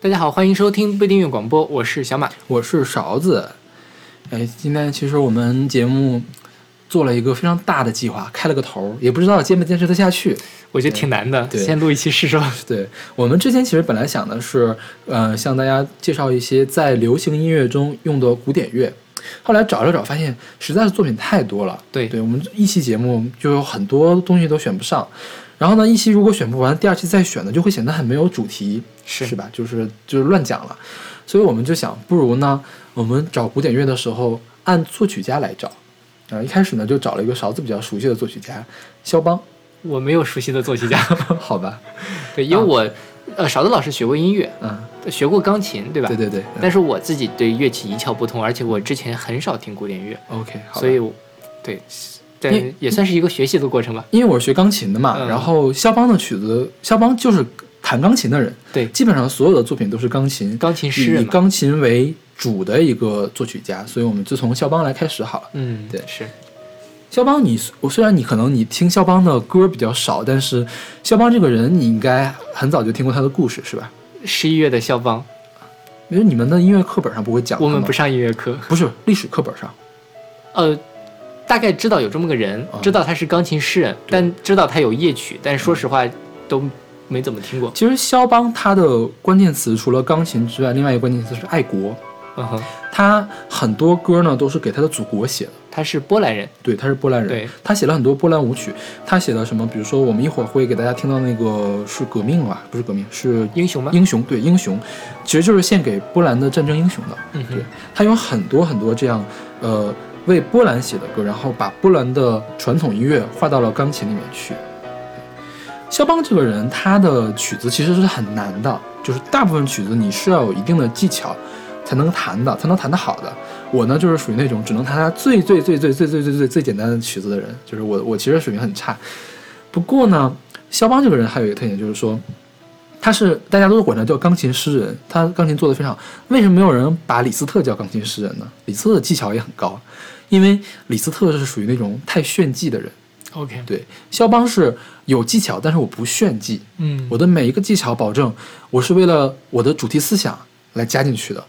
大家好，欢迎收听不订阅广播，我是小马。我是勺子。哎，今天其实我们节目做了一个非常大的计划，开了个头儿，也不知道坚不坚持得下去。我觉得挺难的，对先录一期试试吧。对我们之前其实本来想的是，呃，向大家介绍一些在流行音乐中用的古典乐。后来找了找，发现实在是作品太多了。对对，我们一期节目就有很多东西都选不上。然后呢，一期如果选不完，第二期再选呢，就会显得很没有主题，是是吧？就是就是乱讲了。所以我们就想，不如呢，我们找古典乐的时候按作曲家来找。啊、一开始呢就找了一个勺子比较熟悉的作曲家肖邦，我没有熟悉的作曲家，好吧？对，因为我呃勺子老师学过音乐，嗯，学过钢琴，对吧？对对对。但是我自己对乐器一窍不通，而且我之前很少听古典乐，OK，好。所以我对，也算是一个学习的过程吧。因为我是学钢琴的嘛，嗯然后肖邦的曲子，肖邦就是弹钢琴的人，对，基本上所有的作品都是钢琴，钢琴诗人。以钢琴为主的一个作曲家，所以我们就从肖邦来开始好了。嗯，对是肖邦你，我虽然你可能你听肖邦的歌比较少，但是肖邦这个人你应该很早就听过他的故事是吧？十一月的肖邦，因为你们的音乐课本上不会讲，我们不上音乐课，不是历史课本上，呃。大概知道有这么个人，嗯知道他是钢琴诗人，但知道他有夜曲，但说实话都没怎么听过。其实肖邦他的关键词除了钢琴之外，另外一个关键词是爱国。嗯哼，他很多歌呢都是给他的祖国写的。他是波兰人，对，他是波兰人，对，他写了很多波兰舞曲。他写的什么？比如说，我们一会儿会给大家听到那个是革命吧？不是革命，是英雄吗？英雄。对，英雄，其实就是献给波兰的战争英雄的。嗯哼对，他有很多很多这样，呃，为波兰写的歌，然后把波兰的传统音乐画到了钢琴里面去。肖邦这个人，他的曲子其实是很难的，就是大部分曲子你是要有一定的技巧才能弹的，才能弹得好的。我呢，就是属于那种只能弹他最最最最最最最最最简单的曲子的人，就是我我其实水平很差。不过呢，肖邦这个人还有一个特点，就是说他是大家都管他叫钢琴诗人，他钢琴做得非常好。为什么没有人把李斯特叫钢琴诗人呢？李斯特的技巧也很高，因为李斯特是属于那种太炫技的人。OK，对，肖邦是有技巧，但是我不炫技，嗯，我的每一个技巧保证我是为了我的主题思想来加进去的。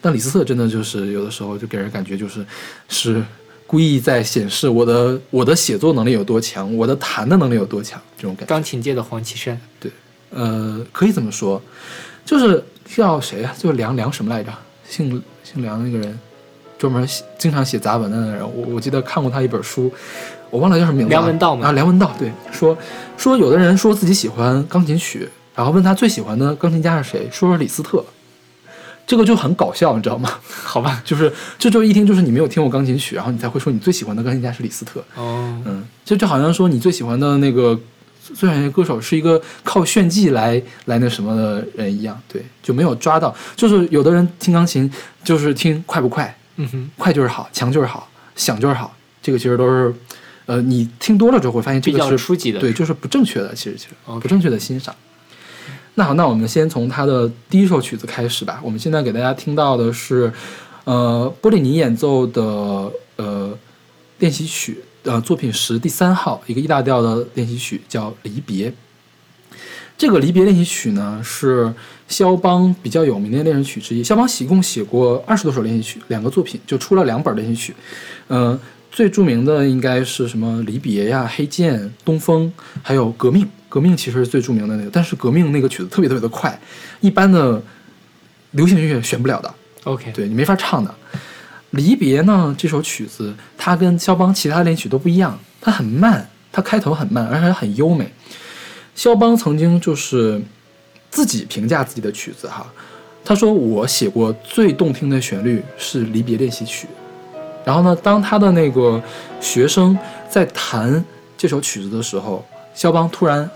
但李斯特真的就是有的时候就给人感觉就是是故意在显示我的我的写作能力有多强，我的弹的能力有多强这种感觉。钢琴界的黄绮珊，对呃，可以这么说，就是叫谁啊？就梁梁什么来着？姓姓梁那个人，专门写经常写杂文的那个人。我我记得看过他一本书，我忘了叫什么名字了。梁文道吗啊，梁文道对，说说有的人说自己喜欢钢琴曲，然后问他最喜欢的钢琴家是谁，说说李斯特。这个就很搞笑，你知道吗？好吧？就是这就一听就是你没有听过钢琴曲，然后你才会说你最喜欢的钢琴家是李斯特。哦，嗯，这就好像说你最喜欢的那个最喜欢的歌手是一个靠炫技来来那什么的人一样，对，就没有抓到。就是有的人听钢琴就是听快不快，嗯哼，快就是好，强就是好，响就是好，这个其实都是，呃，你听多了之后会发现这个是初级的，对，就是不正确的，其实其实不正确的欣赏。那好，那我们先从他的第一首曲子开始吧。我们现在给大家听到的是，呃，波利尼演奏的呃练习曲，呃作品十第三号，一个 E 大调的练习曲，叫《离别》。这个离别练习曲呢，是肖邦比较有名的练习曲之一。肖邦一共写过二十多首练习曲，两个作品就出了两本练习曲。嗯、最著名的应该是什么离别呀、黑剑、东风，还有革命。革命其实是最著名的那个，但是革命那个曲子特别特别的快，一般的流行音乐选不了的，OK，对你没法唱的。离别呢这首曲子，它跟肖邦其他练习曲都不一样，它很慢，它开头很慢，而且很优美。肖邦曾经就是自己评价自己的曲子哈，他说我写过最动听的旋律是离别练习曲。然后呢，当他的那个学生在弹这首曲子的时候，肖邦突然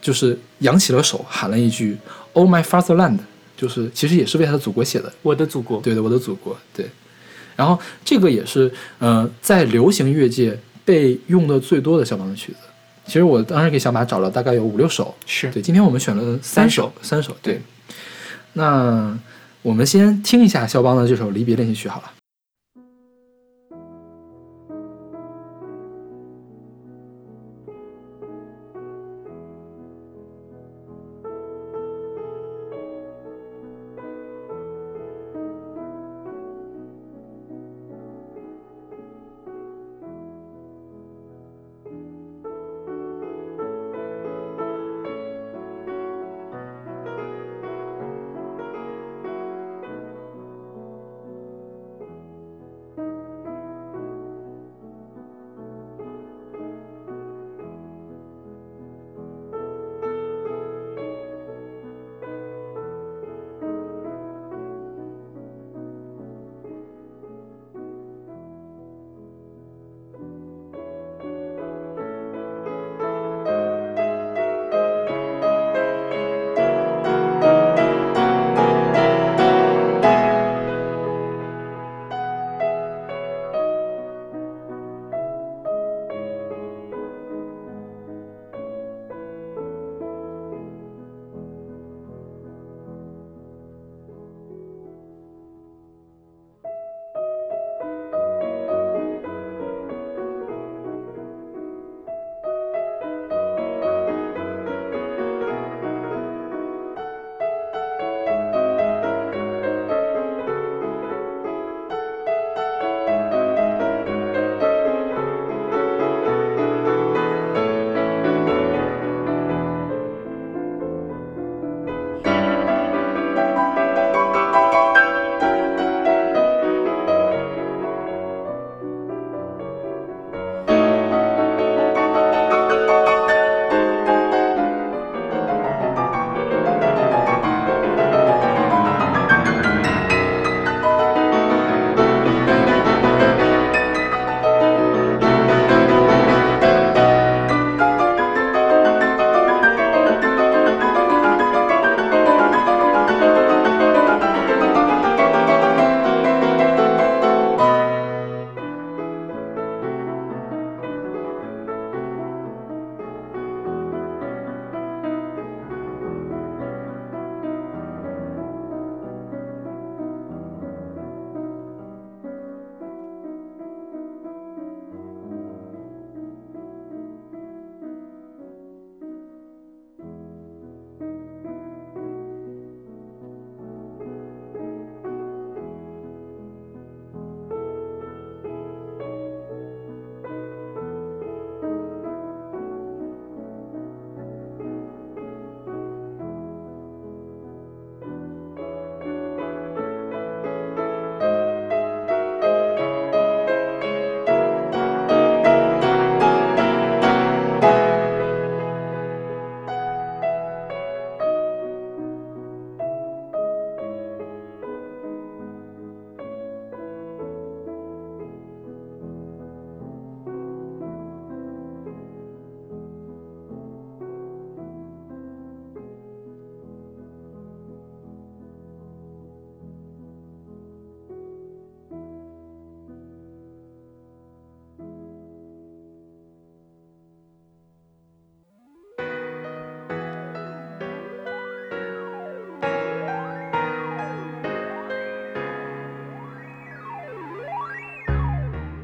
就是扬起了手，喊了一句 “Oh my fatherland”，就是其实也是为他的祖国写的。我的祖国，对的，我的祖国，对。然后这个也是呃，在流行乐界被用的最多的肖邦的曲子。其实我当时给小马找了大概有五六首，是对，今天我们选了三三首，三首，对。那我们先听一下肖邦的这首《离别练习曲》好了。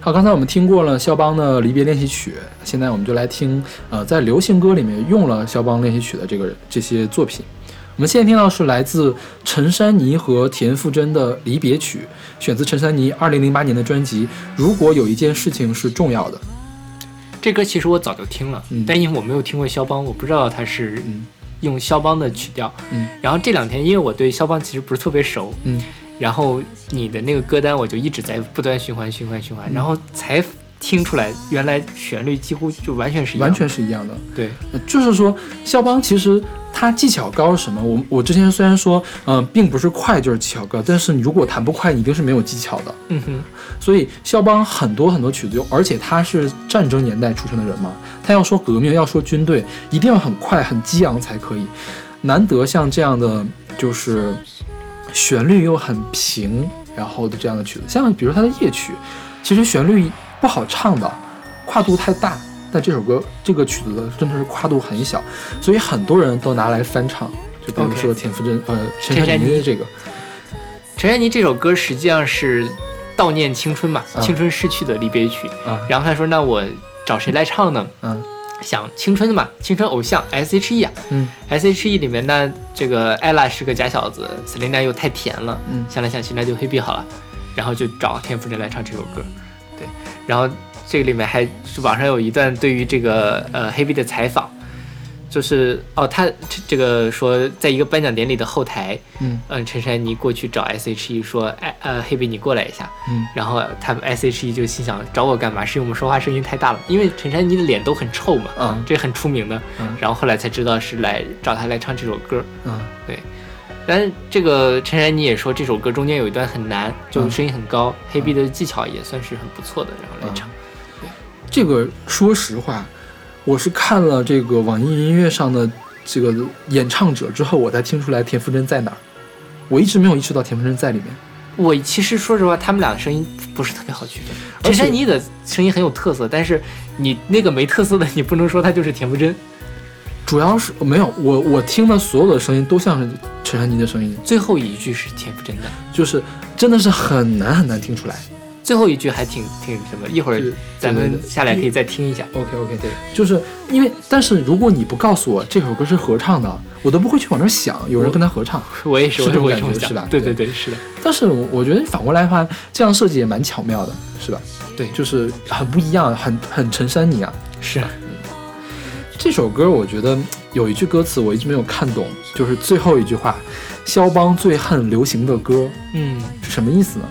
好，刚才我们听过了肖邦的离别练习曲，现在我们就来听，呃，在流行歌里面用了肖邦练习曲的这个这些作品。我们现在听到是来自陈珊妮和田馥甄的离别曲，选自陈珊妮二零零八年的专辑《如果有一件事情是重要的》。这歌其实我早就听了，嗯但因为我没有听过肖邦，我不知道他是嗯用肖邦的曲调。嗯然后这两天因为我对肖邦其实不是特别熟，嗯然后你的那个歌单我就一直在不断循环循环循环，嗯然后才听出来原来旋律几乎就完全是一样完的。全是一样的。对，呃就是说，肖邦其实他技巧高是什么？我我之前虽然说，嗯、并不是快就是技巧高，但是你如果弹不快，你一定是没有技巧的。嗯哼，所以肖邦很多很多曲子，而且他是战争年代出生的人嘛，他要说革命，要说军队，一定要很快很激昂才可以。难得像这样的，就是旋律又很平，然后的这样的曲子，像比如他的夜曲，其实旋律不好唱的，跨度太大。但这首歌这个曲子的真的是跨度很小，所以很多人都拿来翻唱，就比如说田馥甄呃陈陈珊妮。的这个，陈珊妮这首歌实际上是悼念青春嘛，嗯青春逝去的离别曲。啊。然后他说：“那我找谁来唱呢？嗯想青春的嘛，青春偶像 S.H.E 啊。嗯，S.H.E 里面呢，这个 ella 是个假小子，Selina 又太甜了，嗯。想来想去那就黑碧好了，然后就找田馥甄来唱这首歌，对，然后这个里面还是网上有一段对于这个呃黑碧的采访，就是哦他这这个说在一个颁奖典礼的后台，嗯嗯，陈珊妮过去找 S.H.E 说，哎呃黑贝你过来一下，嗯然后他们 S.H.E 就心想找我干嘛？是因为我们说话声音太大了，因为陈珊妮的脸都很臭嘛，嗯这很出名的。嗯然后后来才知道是来找他来唱这首歌。嗯对但是这个陈珊妮也说这首歌中间有一段很难，就嗯声音很高，黑贝的技巧也算是很不错的，然后来唱。这个说实话，我是看了这个网易音乐上的这个演唱者之后，我才听出来田馥甄在哪儿。我一直没有意识到田馥甄在里面。我其实说实话，他们俩的声音不是特别好区分。陈珊妮的声音很有特色，但是你那个没特色的，你不能说她就是田馥甄。主要是没有我我听的所有的声音都像是陈珊妮的声音，最后一句是田馥甄的，就是真的是很难很难听出来。最后一句还挺挺什么，一会儿咱们下来可以再听一下。OK OK，对，就是因为，但是如果你不告诉我这首歌是合唱的，我都不会去往那儿想有人跟他合唱。我也是，我是这种感觉是吧对对对对，是的，但是我我觉得反过来的话，这样设计也蛮巧妙的，是吧？对就是很不一样，很很陈珊妮啊。是这首歌我觉得有一句歌词我一直没有看懂，就是最后一句话：“肖邦最恨流行的歌嗯，”是什么意思呢？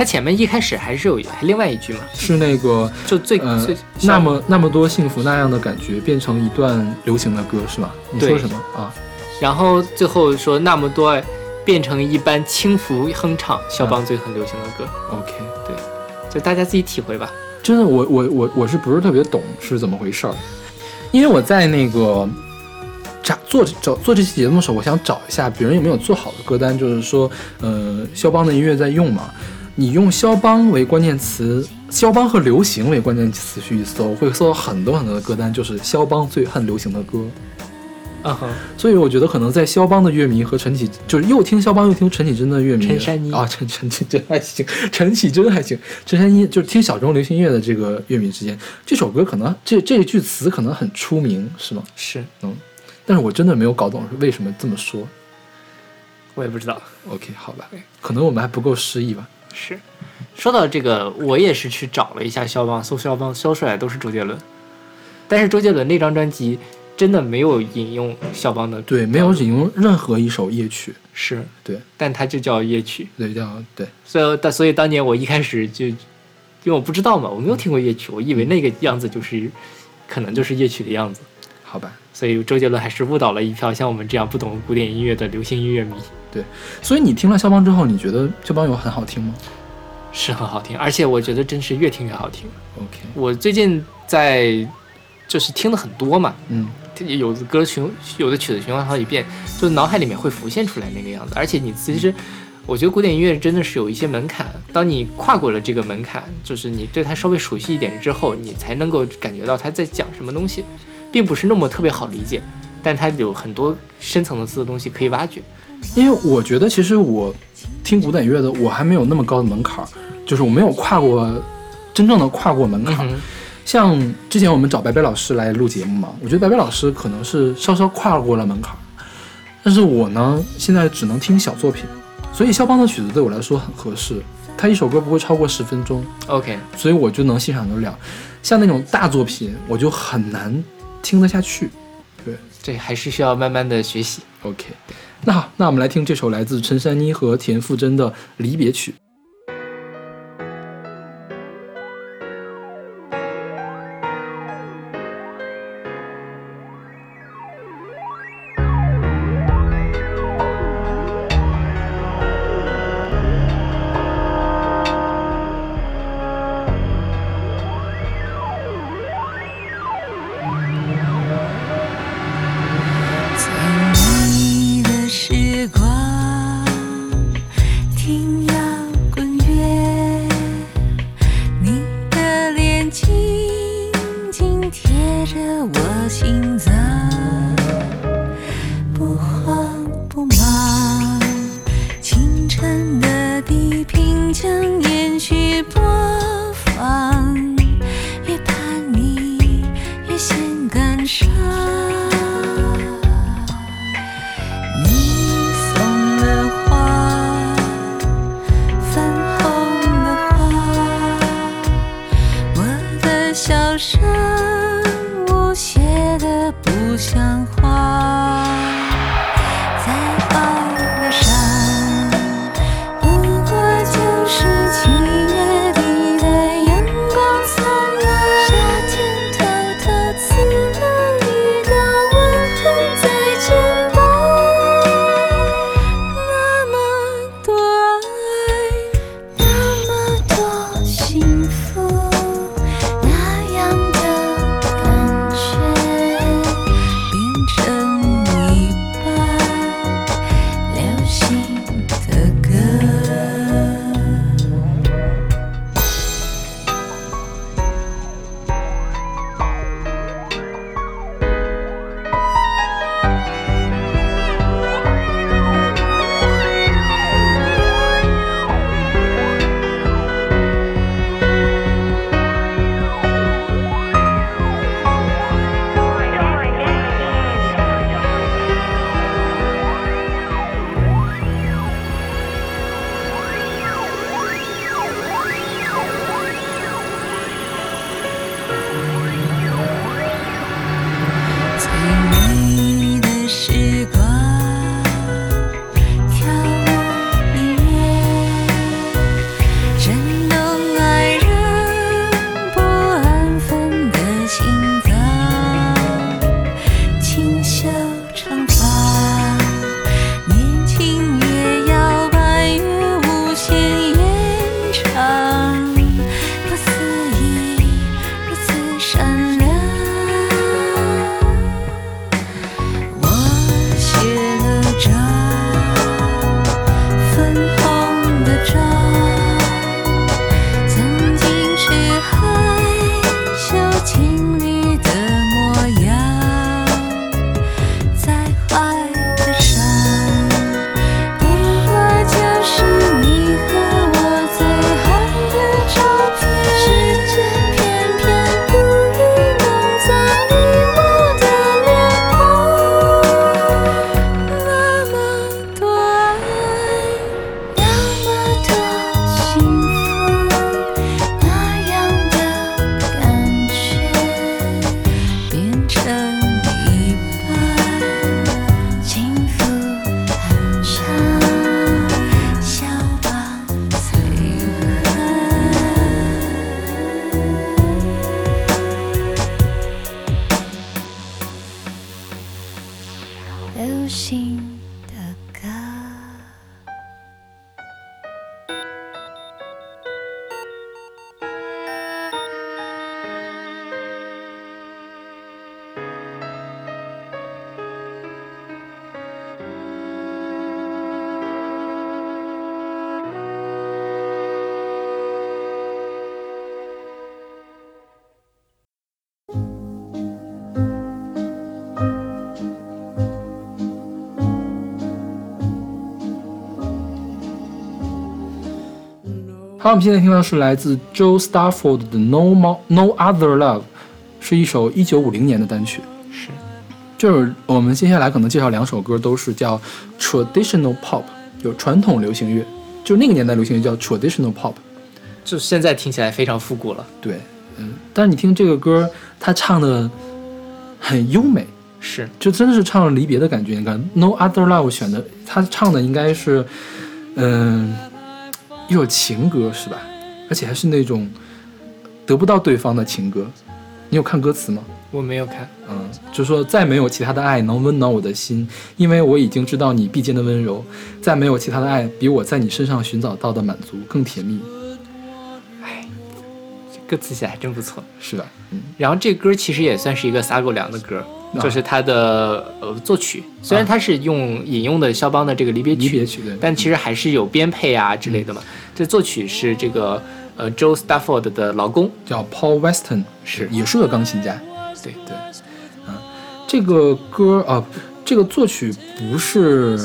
他前面一开始还是有还另外一句嘛，是那个就最呃最，那么那么多幸福那样的感觉变成一段流行的歌是吗？你说什么啊？然后最后说那么多变成一般轻浮哼唱，肖邦最很流行的歌，OK，对就大家自己体会吧。真的，我我我我是不是特别懂是怎么回事儿？因为我在那个找做找做这期节目的时候，我想找一下别人有没有做好的歌单，就是说，呃，肖邦的音乐在用嘛，你用肖邦为关键词，肖邦和流行为关键词去一搜，会搜到很多很多的歌单，就是肖邦最恨流行的歌。啊哈，所以我觉得可能在肖邦的乐迷和陈绮，就是又听肖邦又听陈绮贞的乐迷，陈珊妮啊，陈 陈绮贞还行，陈绮贞还行，陈珊妮就是听小众流行音乐的这个乐迷之间，这首歌可能这这一句词可能很出名，是吗？是嗯但是我真的没有搞懂为什么这么说。我也不知道。OK，好吧，可能我们还不够诗意吧。是，说到这个，我也是去找了一下肖邦，搜肖邦，搜出来都是周杰伦。但是周杰伦那张专辑真的没有引用肖邦的，对，没有引用任何一首夜曲，是，对，但它就叫夜曲。对，叫对，所以，但所以当年我一开始就，因为我不知道嘛，我没有听过夜曲，我以为那个样子就是，可能就是夜曲的样子。好吧。所以周杰伦还是误导了一票像我们这样不懂古典音乐的流行音乐迷，所以你听了肖邦之后，你觉得肖邦有很好听吗是很好听，而且我觉得真是越听越好听。？OK，我最近在就是听的很多嘛，嗯有的歌循有的曲子循环好几遍，就脑海里面会浮现出来那个样子。而且你其实，我觉得古典音乐真的是有一些门槛，当你跨过了这个门槛，就是你对它稍微熟悉一点之后，你才能够感觉到它在讲什么东西，并不是那么特别好理解，但它有很多深层次的东西可以挖掘。因为我觉得其实我听古典乐的，我还没有那么高的门槛儿，就是我没有跨过真正的跨过门槛。嗯像之前我们找白白老师来录节目嘛，我觉得白白老师可能是稍稍跨过了门槛，但是我呢，现在只能听小作品，所以肖邦的曲子对我来说很合适。他一首歌不会超过十分钟，，OK，所以我就能欣赏得了。像那种大作品，我就很难听得下去。这还是需要慢慢的学习。OK，那好，那我们来听这首来自陈珊妮和田馥甄的《离别曲》。好，我们现在听到的是来自 Joe Stafford 的《No More No Other Love》，是一首一九五零年的单曲。是，就是我们接下来可能介绍两首歌，都是叫 traditional pop，就传统流行乐，就那个年代流行乐叫 traditional pop。就现在听起来非常复古了。对，嗯，但是你听这个歌，他唱的很优美，是，就真的是唱了离别的感觉。你看《No Other Love》选的，他唱的应该是，嗯，一首情歌是吧？而且还是那种得不到对方的情歌。你有看歌词吗？我没有看。嗯，就说再没有其他的爱能温暖我的心，因为我已经知道你必见的温柔。再没有其他的爱比我在你身上寻找到的满足更甜蜜，哎，这歌词写得还真不错。是的？嗯，然后这歌其实也算是一个撒狗粮的歌，啊就是它的呃作曲，虽然它是用引用的肖邦的这个离别曲，离别曲对，但其实还是有编配啊之类的嘛。这作曲是这个呃 Joe Stafford 的老公，叫 Paul Weston，是也是个钢琴家。对对，嗯，这个歌啊，这个作曲不是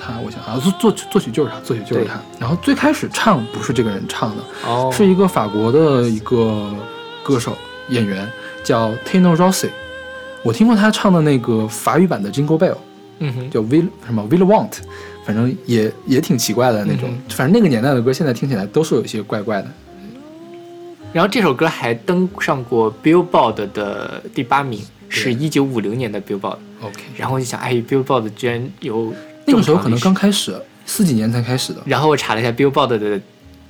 他，我想啊，作作曲作曲就是他，作曲就是他。然后最开始唱不是这个人唱的，哦，是一个法国的一个歌手演员叫 Tino Rossi。我听过他唱的那个法语版的 Jingle Bell，嗯哼，叫 Will 什么 Will Want，反正也也挺奇怪的那种。嗯反正那个年代的歌，现在听起来都是有一些怪怪的。然后这首歌还登上过 Billboard 的第八名，是一九五零年的 Billboard。OK，然后我就想，哎，Billboard 居然有那个时候可能刚开始，四几年才开始的，然后我查了一下 Billboard 的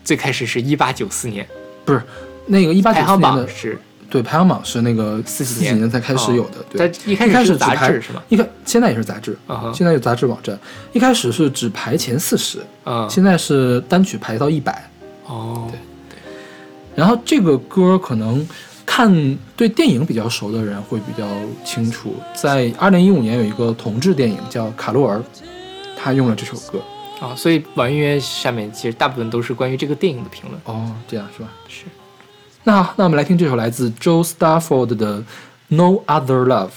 最开始是一八九四年，不是那个一八九四年的榜是，对，排行榜是那个四几年年才开始有的，对。一开始是杂志是吗？一开现在也是杂志，现在有杂志网站。一开始是只排前四十，嗯，现在是单曲排到一百。哦，对然后这个歌可能看对电影比较熟的人会比较清楚，在二零一五年有一个同志电影叫《卡洛尔》，他用了这首歌。啊，所以网易云音乐下面其实大部分都是关于这个电影的评论。哦，这样是吧？是。那好，那我们来听这首来自 Joe Stafford 的《No Other Love》。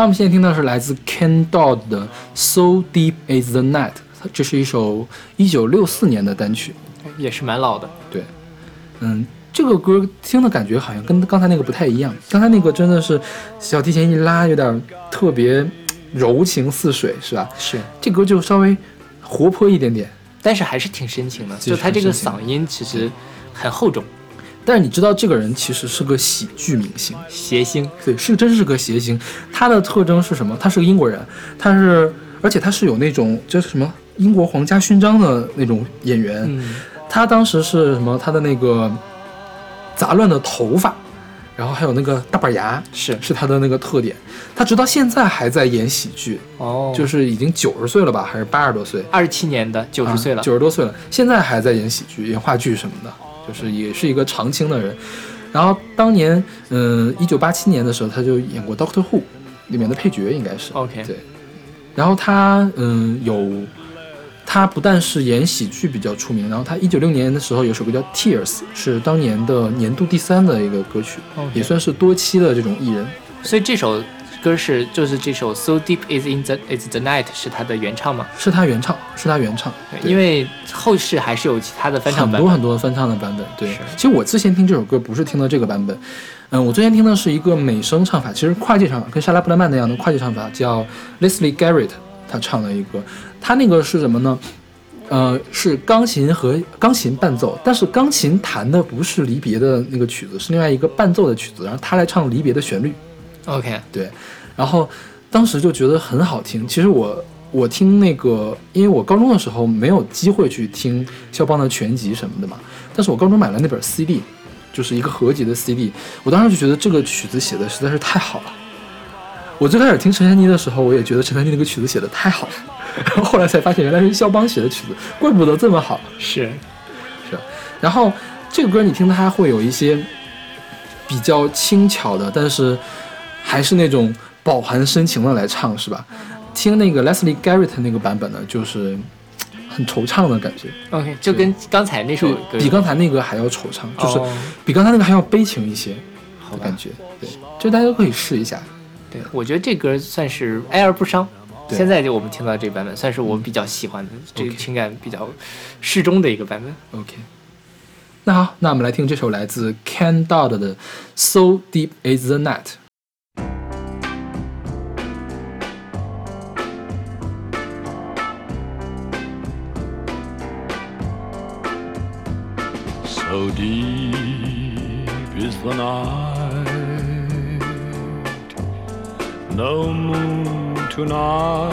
好，我们现在听到是来自 Ken Dodd 的《So Deep Is the Night》，这是一首一九六四年的单曲。也是蛮老的。对，嗯，这个歌听的感觉好像跟刚才那个不太一样。刚才那个真的是小提琴一拉，有点特别柔情似水，是吧？是，这歌就稍微活泼一点点。但是还是挺深情的，就他这个嗓音其实很厚重，但是你知道，这个人其实是个喜剧明星，谐星。对，是真是个谐星。他的特征是什么？他是个英国人，他是，而且他是有那种就是什么英国皇家勋章的那种演员。嗯，他当时是什么？他的那个杂乱的头发，然后还有那个大板牙，是是他的那个特点。他直到现在还在演喜剧，哦，就是已经九十岁了吧，还是八十多岁？二十七年的，九十岁了。九十、多岁了，现在还在演喜剧、演话剧什么的，就是也是一个常青的人。然后当年，嗯，一九八七年的时候，他就演过《Doctor Who》里面的配角，应该是 OK 对。然后他，嗯，有他不但是演喜剧比较出名，然后他一九六年的时候有首歌叫《Tears》，是当年的年度第三的一个歌曲也算是多期的这种艺人。所以这首歌是就是这首 So Deep Is in the Is the Night 是他的原唱吗？是他原唱，是他原唱，对因为后世还是有其他的翻唱版本。很多很多翻唱的版本。对，其实我之前听这首歌不是听的这个版本，嗯，我之前听的是一个美声唱法，其实跨界唱法跟莎拉布莱曼那样的跨界唱法，叫 Leslie Garrett，他唱了一个，他那个是什么呢？呃，是钢琴和钢琴伴奏，但是钢琴弹的不是离别的那个曲子，是另外一个伴奏的曲子，然后他来唱离别的旋律。OK，对，然后当时就觉得很好听。其实我我听那个，因为我高中的时候没有机会去听肖邦的全集什么的嘛，但是我高中买了那本 CD，就是一个合集的 CD，我当时就觉得这个曲子写的实在是太好了。我最开始听陈珊妮的时候，我也觉得陈珊妮那个曲子写的太好了，然后后来才发现原来是肖邦写的曲子，怪不得这么好。是是，然后这个歌你听它会有一些比较轻巧的，但是还是那种饱含深情的来唱，是吧？听那个 Leslie Garrett 那个版本呢，就是很惆怅的感觉，OK，就跟刚才那首歌比刚才那个还要惆怅，就是哦比刚才那个还要悲情一些的感觉。对，就大家都可以试一下。对，我觉得这歌算是哀而不伤。对现在就我们听到这版本，算是我比较喜欢的，这个情感比较适中的一个版本。OK，那好，那我们来听这首来自 Ken Dodd 的《So Deep Is the Night》。So deep is the night, no moon tonight,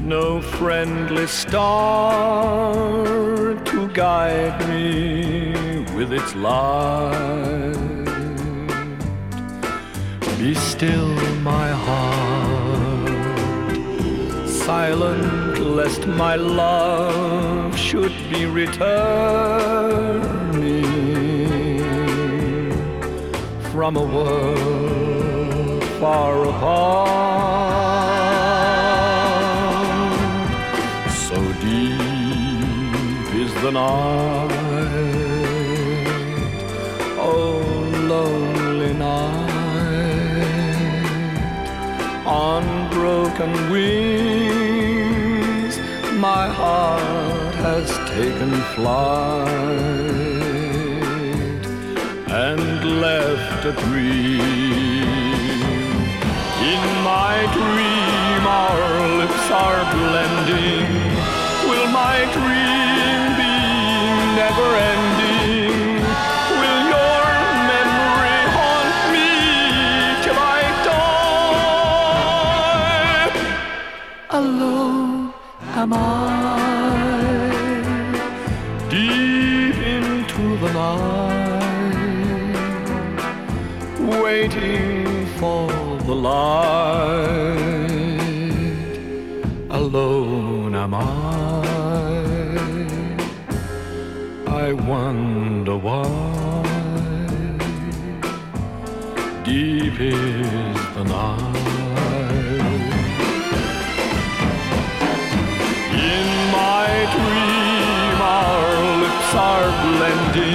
no friendly star to guide me with its light. Be still, my heart, silent lest my love should be returning from a world far apart. So deep is the night, oh lonely night on broken wings, my heart has taken flight and left a dream. In my dream, our lips are blending. Will my dream is the night. In my dream, our lips are blending.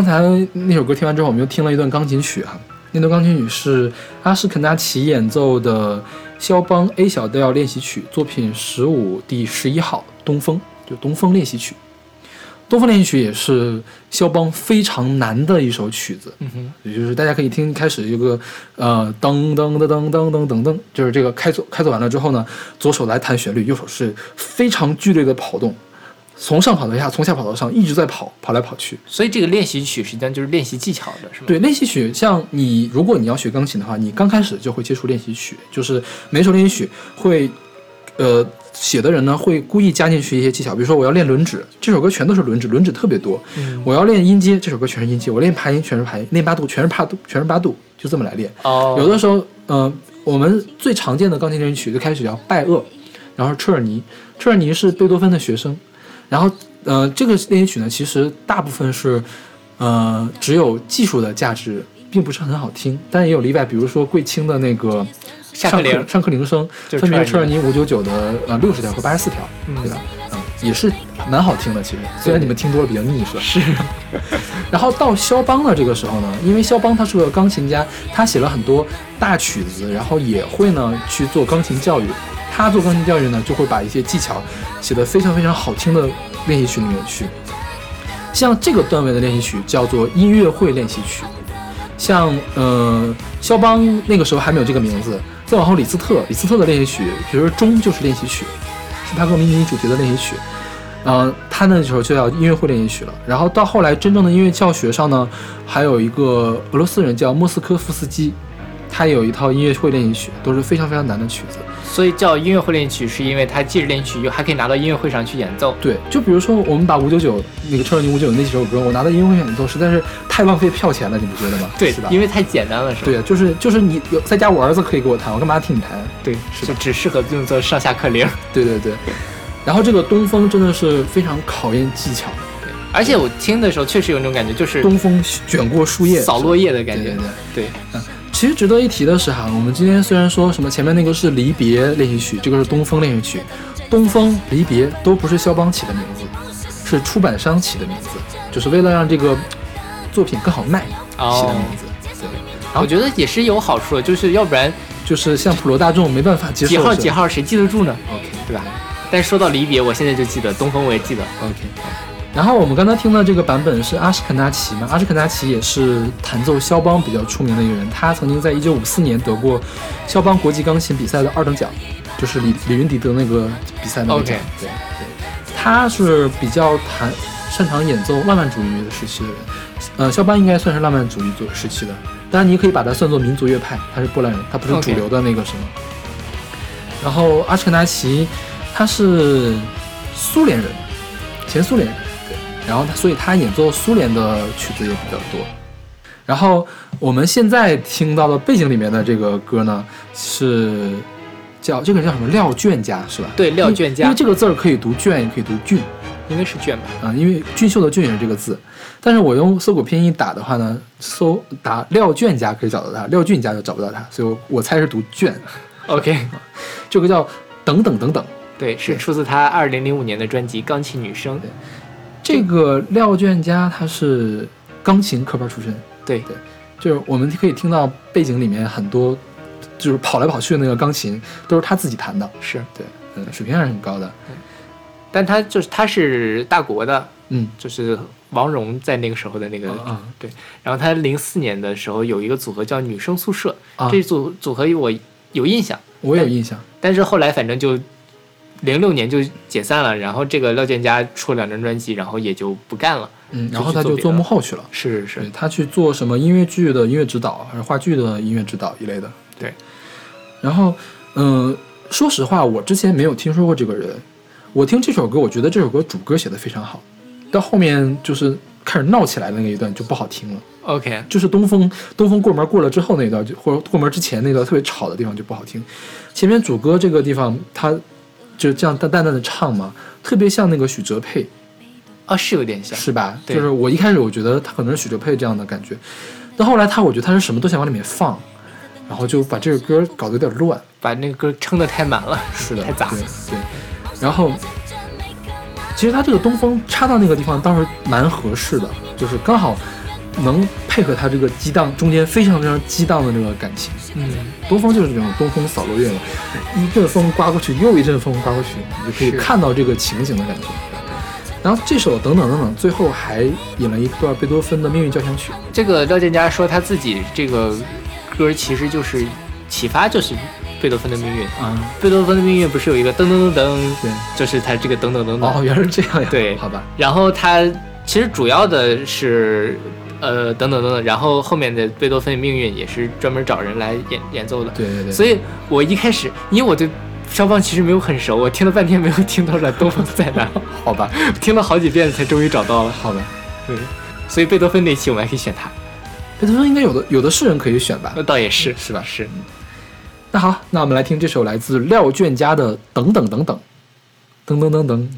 刚才那首歌听完之后，我们又听了一段钢琴曲啊、那段钢琴曲是阿什肯纳奇演奏的肖邦 A 小调练习曲作品十五第十一号《东风》，就《东风练习曲》。《东风练习曲》也是肖邦非常难的一首曲子，嗯哼，也就是大家可以听开始一个呃噔噔噔噔噔噔噔噔，就是这个开奏开奏完了之后呢，左手来弹旋律，右手是非常剧烈的跑动，从上跑到下，从下跑到上，一直在跑，跑来跑去。所以这个练习曲实际上就是练习技巧的，是吗？对，练习曲，像你如果你要学钢琴的话，你刚开始就会接触练习曲，就是每首练习曲会，呃，写的人呢会故意加进去一些技巧，比如说我要练轮指，这首歌全都是轮指，轮指特别多。嗯我要练音阶，这首歌全是音阶；我练爬音全是爬音，练八度全是八度，全是八度，就这么来练。哦，有的时候，呃，我们最常见的钢琴练习曲就开始叫拜厄，然后是车尔尼，车尔尼是贝多芬的学生，然后呃，这个练习曲呢，其实大部分是呃只有技术的价值，并不是很好听，但也有例外，比如说贵清的那个上下课铃上课铃声，就是分别是车尔尼五九九的呃六十条和八十四条，嗯对吧？嗯，也是蛮好听的，其实虽然你们听多了比较腻，是吧？是。然后到肖邦的这个时候呢，因为肖邦他是个钢琴家，他写了很多大曲子，然后也会呢去做钢琴教育。他做钢琴教育呢，就会把一些技巧写得非常非常好听的练习曲里面去。像这个段位的练习曲叫做音乐会练习曲。像呃，肖邦那个时候还没有这个名字，再往后李斯特，李斯特的练习曲，比如说钟就是练习曲，是他和迷你主题的练习曲。呃，他那时候就叫音乐会练习曲了。然后到后来真正的音乐教学上呢，还有一个俄罗斯人叫莫斯科夫斯基，他有一套音乐会练习曲，都是非常非常难的曲子。所以叫音乐会练习曲，是因为它既是练习曲，又还可以拿到音乐会上去演奏。对，就比如说我们把五九九那个车尔尼五九九那几首歌，我拿到音乐会演奏，实在是太浪费票钱了，你不觉得吗？对是吧？因为太简单了，是吧？对啊，就是就是你有在家，我儿子可以给我弹，我干嘛听你弹？对，是就只适合用作上下课铃。对对对。然后这个东风真的是非常考验技巧，而且我听的时候确实有那种感觉，就是东风卷过树叶，扫落叶的感觉对对。对。对，其实值得一提的是哈，我们今天虽然说什么前面那个是离别练习曲，这个是东风练习曲，东风离别都不是肖邦起的名字，是出版商起的名字，就是为了让这个作品更好卖起的名字。对，我觉得也是有好处的，就是要不然就是像普罗大众没办法接受几号几号谁记得住呢？，OK 对吧？但是说到离别，我现在就记得东风，我也记得。OK。然后我们刚才听的这个版本是阿什肯纳奇嘛？阿什肯纳奇也是弹奏肖邦比较出名的一个人，他曾经在一九五四年得过肖邦国际钢琴比赛的二等奖，就是李李云迪得那个比赛那个奖。对对，他是比较弹擅长演奏浪漫主义时期的人，呃，肖邦应该算是浪漫主义作时期的，当然你也可以把他算作民族乐派，他是波兰人，他不是主流的那个什么。然后阿什肯纳奇他是苏联人，前苏联人，对，然后他所以他演奏苏联的曲子也比较多。然后我们现在听到的背景里面的这个歌呢，是叫这个叫什么廖卷家是吧？对廖卷家因为这个字儿可以读卷，也可以读俊应该是卷吧？啊、因为俊秀的俊也是这个字。但是我用搜狗拼音打的话呢，搜打廖卷家可以找到他，廖俊家就找不到他，所以我我猜是读卷。OK，这个叫等等等等。对，是出自他二零零五年的专辑《钢琴女声》。这个廖卷家他是钢琴科班出身，对。对，就是我们可以听到背景里面很多就是跑来跑去的那个钢琴都是他自己弹的，是，对，嗯，水平还是很高的，但他就是他是大国的，嗯。就是王蓉在那个时候的那个、嗯对。然后他零四年的时候有一个组合叫女生宿舍，啊。这组组合我有印象，我也有印象，但是后来反正就零六年就解散了，然后这个廖健家出了两张专辑，然后也就不干了。嗯，然后他就做幕后去了，是是是他去做什么音乐剧的音乐指导，还是话剧的音乐指导一类的，对。然后，嗯、说实话，我之前没有听说过这个人。我听这首歌，我觉得这首歌主歌写的非常好，到后面就是开始闹起来的那一段就不好听了。OK，就是东风东风过门过了之后那一段，就或者过门之前那段特别吵的地方就不好听。前面主歌这个地方，他就这样淡淡淡的唱嘛，特别像那个许哲佩，啊，是有点像，是吧？对就是我一开始我觉得他可能是许哲佩这样的感觉，但后来他我觉得他是什么都想往里面放，然后就把这个歌搞得有点乱。把那个歌撑得太满了，是的，太杂对。对。然后，其实他这个东风插到那个地方倒是蛮合适的，就是刚好能配合他这个激荡中间非常非常激荡的那个感情。嗯，东风就是这种东风扫落叶嘛，一阵风刮过去，又一阵风刮过去，你就可以看到这个情景的感觉。然后这首等等等等，最后还引了一段贝多芬的命运交响曲。这个廖健佳说他自己这个歌其实就是启发，就是贝多芬的命运。啊，贝多芬的命运不是有一个噔噔噔噔，对，就是他这个噔噔噔噔。哦，原来是这样呀，对好吧，然后他其实主要的是呃等等等等，然后后面的贝多芬的命运也是专门找人来演演奏的。对对对，所以我一开始因为我对肖邦其实没有很熟，我听了半天没有听到来东风在哪，好吧，听了好几遍才终于找到了。好吧，对，所以贝多芬那期我们还可以选他，贝多芬应该有的有的是人可以选吧那？倒也是是吧是。那好，那我们来听这首来自廖卷家的《等等等等》，噔噔噔噔。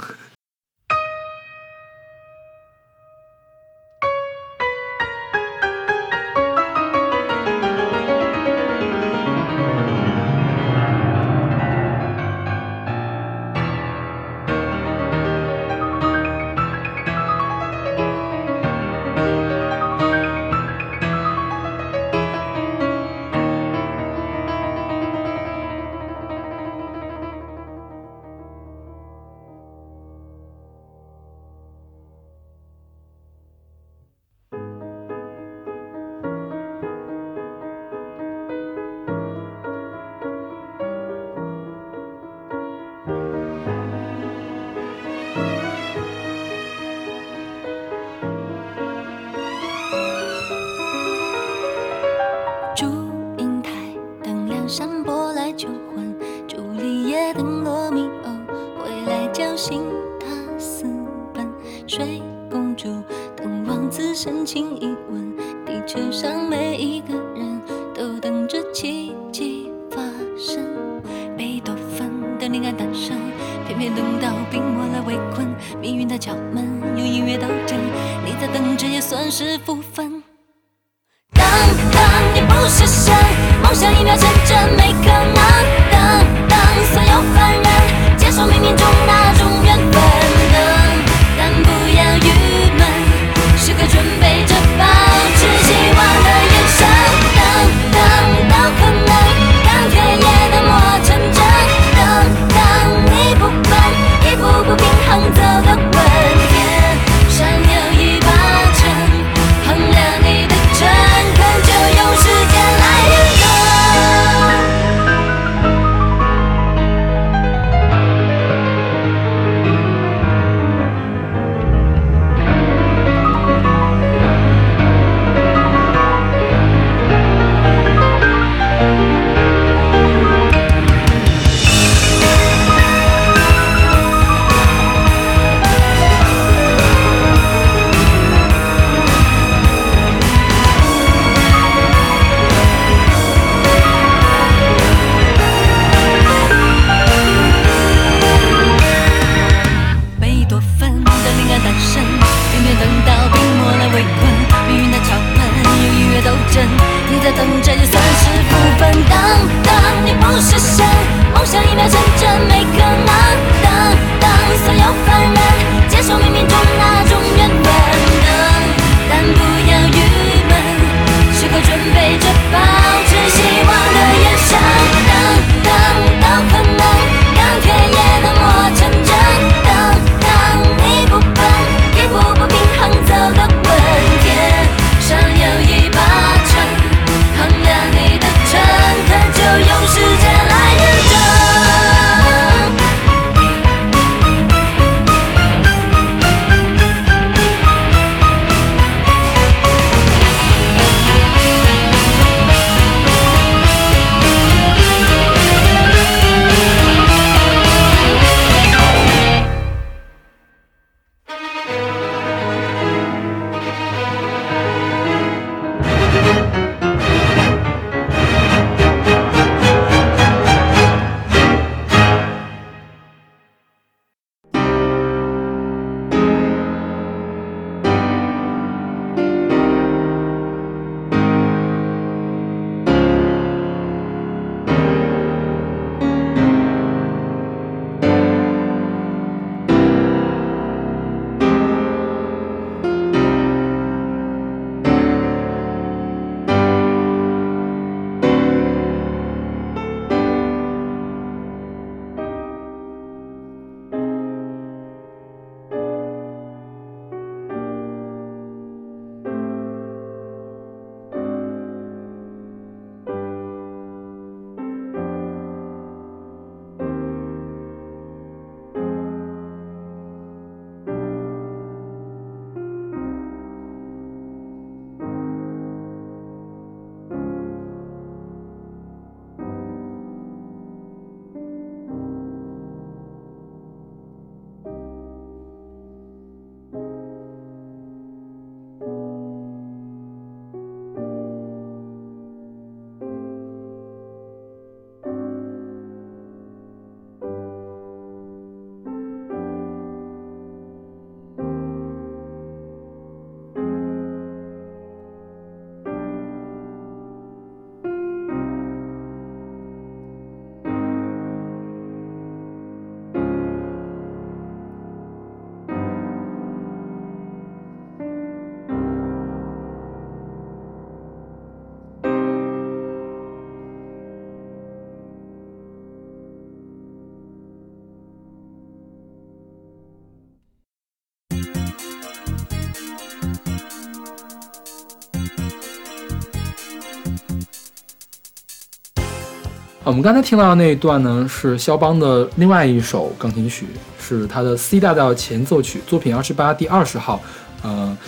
我们刚才听到的那一段呢，是肖邦的另外一首钢琴曲，是他的 C 大调前奏曲，作品二十八第二十号。呃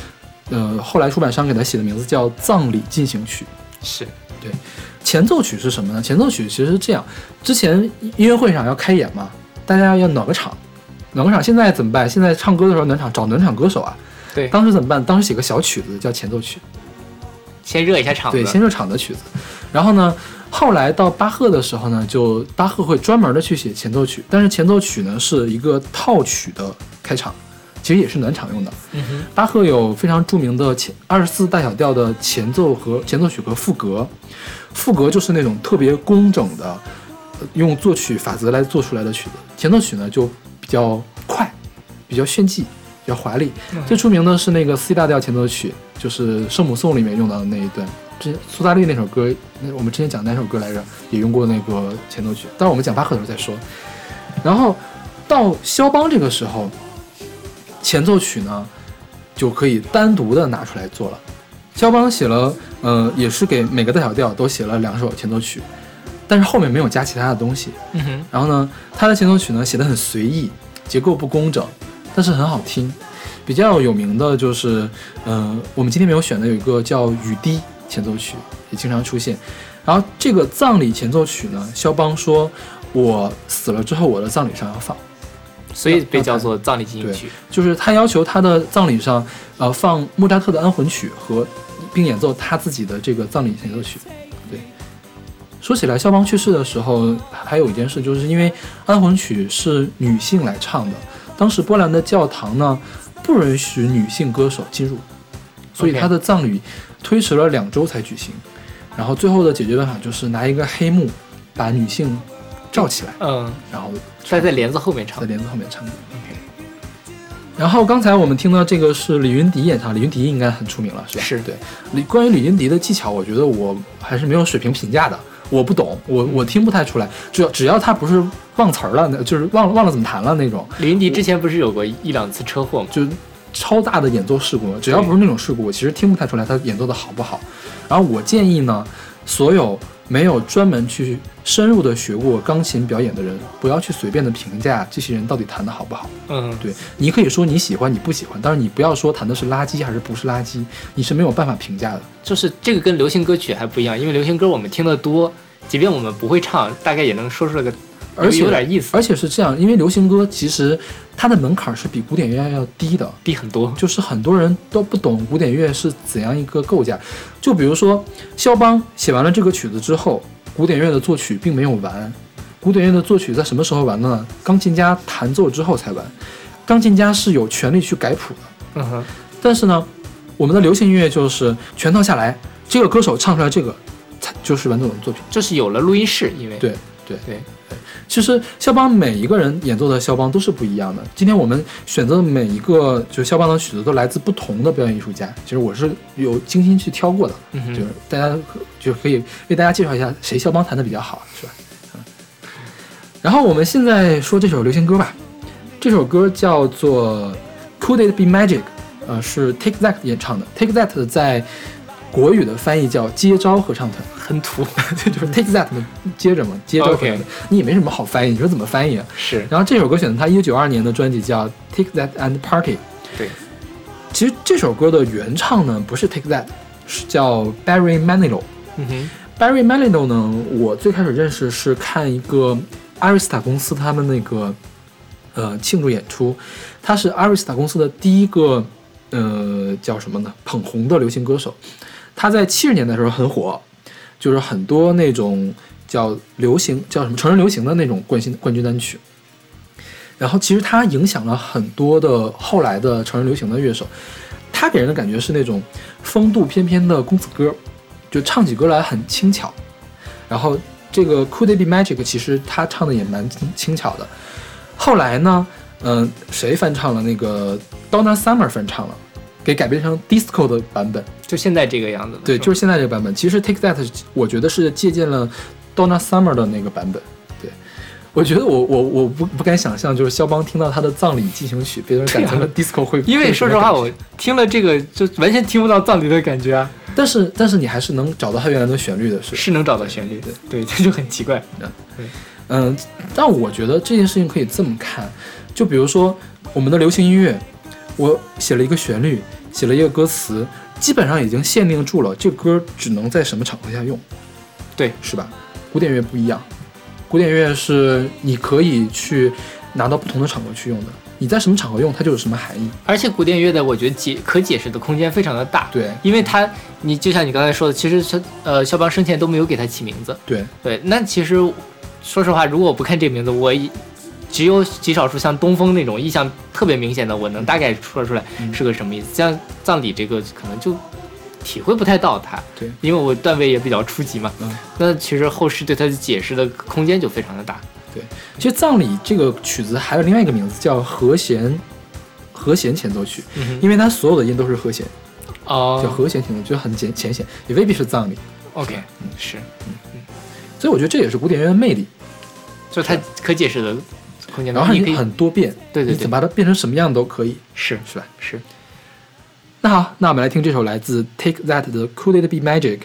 呃，后来出版商给他写的名字叫《葬礼进行曲》。是对前奏曲是什么呢？前奏曲其实是这样，之前音乐会上要开演嘛，大家要暖个场，暖个场。现在怎么办？现在唱歌的时候暖场找暖场歌手啊。对，当时怎么办？当时写个小曲子叫前奏曲，先热一下场子。对，先热场的曲子。然后呢，后来到巴赫的时候呢，就巴赫会专门的去写前奏曲，但是前奏曲呢是一个套曲的开场，其实也是暖场用的。嗯，巴赫有非常著名的前二十四大小调的前奏和前奏曲和赋格，赋格就是那种特别工整的，呃用作曲法则来做出来的曲子。前奏曲呢就比较快，比较炫技，比较华丽。最出名的是那个 C 大调前奏曲，就是《圣母颂》里面用到的那一段。之前苏打绿那首歌，那我们之前讲哪首歌来着？也用过那个前奏曲。当然我们讲巴赫的时候再说。然后到肖邦这个时候，前奏曲呢就可以单独的拿出来做了。肖邦写了，呃，也是给每个大小调都写了两首前奏曲，但是后面没有加其他的东西。嗯哼，然后呢，他的前奏曲呢写的很随意，结构不工整，但是很好听。比较有名的就是，呃，我们今天没有选的有一个叫《雨滴》前奏曲，也经常出现。然后这个葬礼前奏曲呢，肖邦说，我死了之后，我的葬礼上要放。所以被叫做葬礼进行曲。就是他要求他的葬礼上，呃，放莫扎特的安魂曲和并演奏他自己的这个葬礼前奏曲。对，说起来，肖邦去世的时候，还有一件事，就是因为安魂曲是女性来唱的，当时波兰的教堂呢不允许女性歌手进入，所以他的葬礼推迟了两周才举行。然后最后的解决办法就是拿一个黑幕把女性罩起来，嗯，然后再在帘子后面唱在。帘子后面唱歌。然后刚才我们听到这个是李云迪演唱，李云迪应该很出名了，是吧？是对。李关于李云迪的技巧，我觉得我还是没有水平评价的，我不懂，我我听不太出来。只要只要他不是忘词儿了，那就是忘了忘了怎么弹了那种，李云迪之前不是有过一两次车祸吗？就超大的演奏事故，只要不是那种事故，我其实听不太出来他演奏的好不好。然后我建议呢，所有没有专门去深入的学过钢琴表演的人，不要去随便的评价这些人到底弹的好不好。嗯，对，你可以说你喜欢，你不喜欢，但是你不要说弹的是垃圾还是不是垃圾，你是没有办法评价的。就是这个跟流行歌曲还不一样，因为流行歌我们听得多，即便我们不会唱，大概也能说出来个，而且有点意思，而且是这样，因为流行歌其实它的门槛是比古典乐要低的，低很多。就是很多人都不懂古典乐是怎样一个构架。就比如说，肖邦写完了这个曲子之后，古典乐的作曲并没有完。古典乐的作曲在什么时候完呢？钢琴家弹奏之后才完。钢琴家是有权利去改谱的。嗯哼，但是呢，我们的流行音乐就是全套下来，这个歌手唱出来这个，才就是完整的作品。这是有了录音室，因为对对对，其实肖邦每一个人演奏的肖邦都是不一样的。今天我们选择的每一个就是肖邦的曲子，都来自不同的表演艺术家。其实我是有精心去挑过的，嗯就是大家就可以为大家介绍一下谁肖邦弹的比较好，是吧？嗯。然后我们现在说这首流行歌吧，这首歌叫做《Could It Be Magic》，呃，是 Take That 演唱的。Take That 在国语的翻译叫接招合唱团。很土，这 就是 take that 嘛，接着嘛，接着 OK 回来的。你也没什么好翻译，你说怎么翻译啊？是然后这首歌选的他一九九二年的专辑叫《Take That and Party》。对，其实这首歌的原唱呢不是 Take That，是叫 Barry Manilow。嗯哼，Barry Manilow 呢，我最开始认识是看一个阿瑞斯塔公司他们那个呃庆祝演出，他是阿瑞斯塔公司的第一个呃叫什么呢捧红的流行歌手。他在七十年代的时候很火，就是很多那种叫流行叫什么成人流行的那种冠军冠军单曲。然后其实他影响了很多的后来的成人流行的乐手，他给人的感觉是那种风度翩翩的公子哥，就唱起歌来很轻巧。然后这个 Could It Be Magic 其实他唱的也蛮轻轻巧的。后来呢，嗯、谁翻唱了？那个 Donna Summer 翻唱了，给改编成 disco 的版本。就现在这个样子。对，就是现在这个版本。其实 Take That 我觉得是借鉴了 Donna Summer 的那个版本。对我觉得我我我不不敢想象，就是肖邦听到他的葬礼进行曲被人改成了 disco 会，因为说实话，我听了这个就完全听不到葬礼的感觉啊，但是但是你还是能找到他原来的旋律的，是是能找到旋律的，对，这就很奇怪。嗯，但我觉得这件事情可以这么看，就比如说我们的流行音乐，我写了一个旋律，写了一个歌词，基本上已经限定住了这歌只能在什么场合下用，对，是吧？古典乐不一样，古典乐是你可以去拿到不同的场合去用的，你在什么场合用它就有什么含义。而且古典乐的，我觉得解可解释的空间非常的大，对。因为它，你就像你刚才说的，其实肖呃肖邦生前都没有给它起名字，对，对，那其实说实话，如果我不看这个名字，我一只有极少数像东风那种意象特别明显的，我能大概说出来是个什么意思。像葬礼这个，可能就体会不太到它。对，因为我段位也比较初级嘛。嗯，那其实后世对它的解释的空间就非常的大。对。其实葬礼这个曲子还有另外一个名字叫和弦和弦前奏曲，嗯因为它所有的音都是和弦，哦。叫哦和弦前奏，就很浅浅显，也未必是葬礼。，OK，嗯。是，嗯。嗯所以我觉得这也是古典乐的魅力，就它可解释的空间大，然后你可以很很多变，对对对你怎么把它变成什么样都可以，是是吧？是。那好，那我们来听这首来自 Take That 的 Could It Be Magic。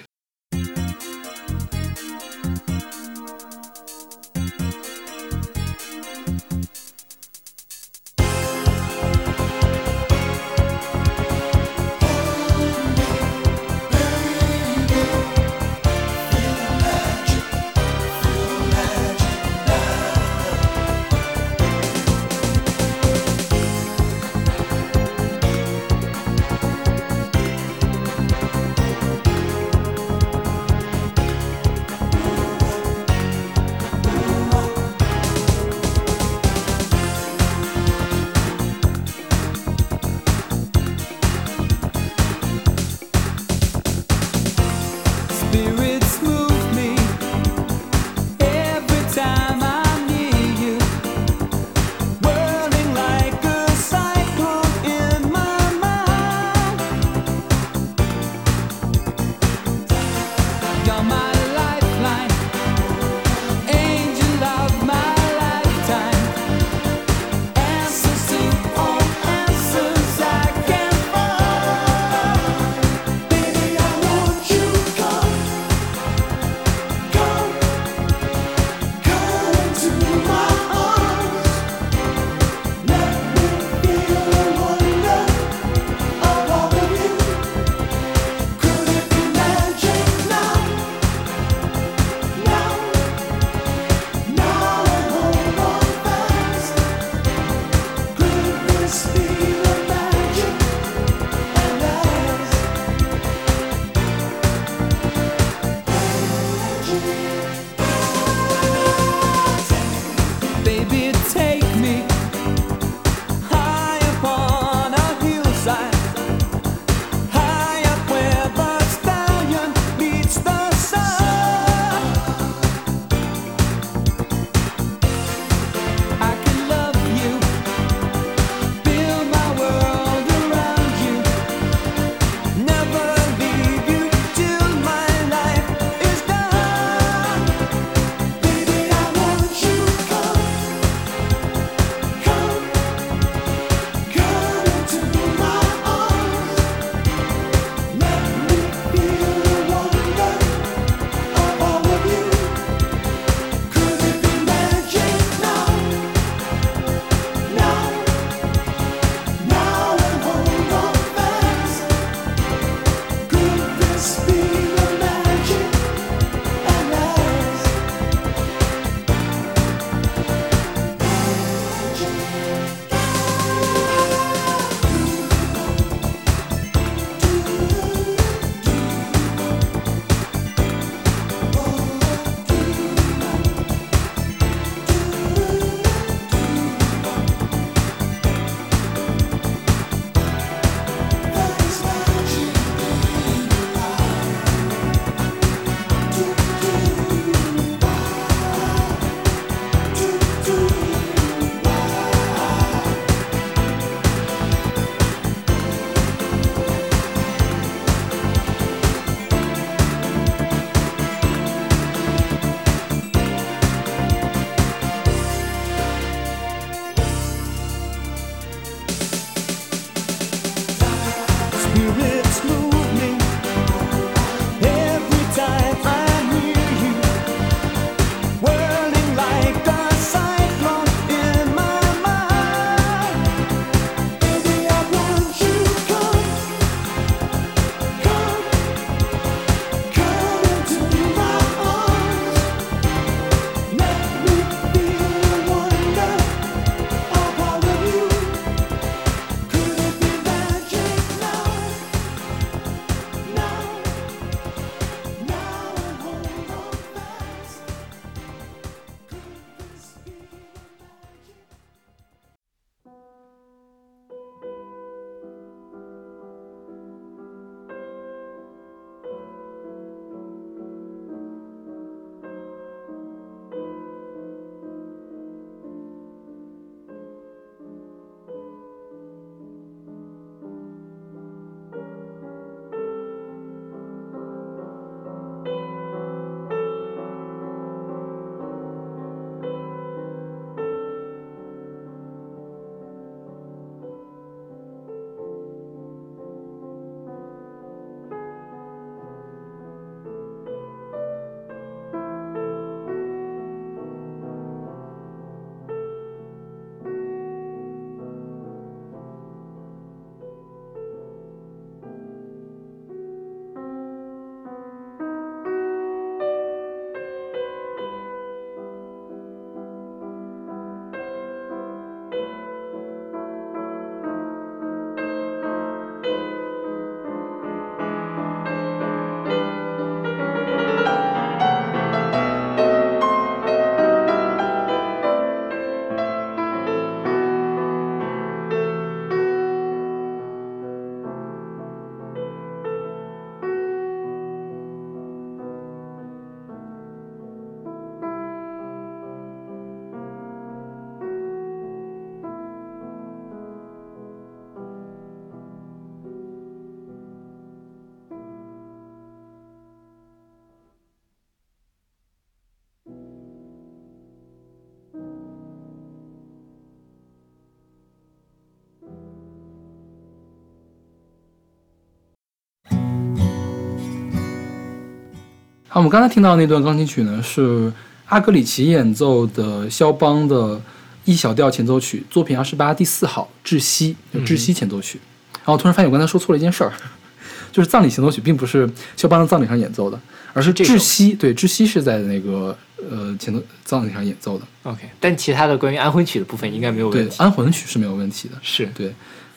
好，我们刚才听到那段钢琴曲呢，是阿格里奇演奏的肖邦的 E 小调前奏曲，作品二十八第四号窒息，就窒息前奏曲。然后突然发现我刚才说错了一件事儿，就是葬礼前奏曲并不是肖邦的葬礼上演奏的，而是这首窒息。对，窒息是在那个呃前奏葬礼上演奏的。OK，但其他的关于安魂曲的部分应该没有问，题。对安魂曲是没有问题的。是对，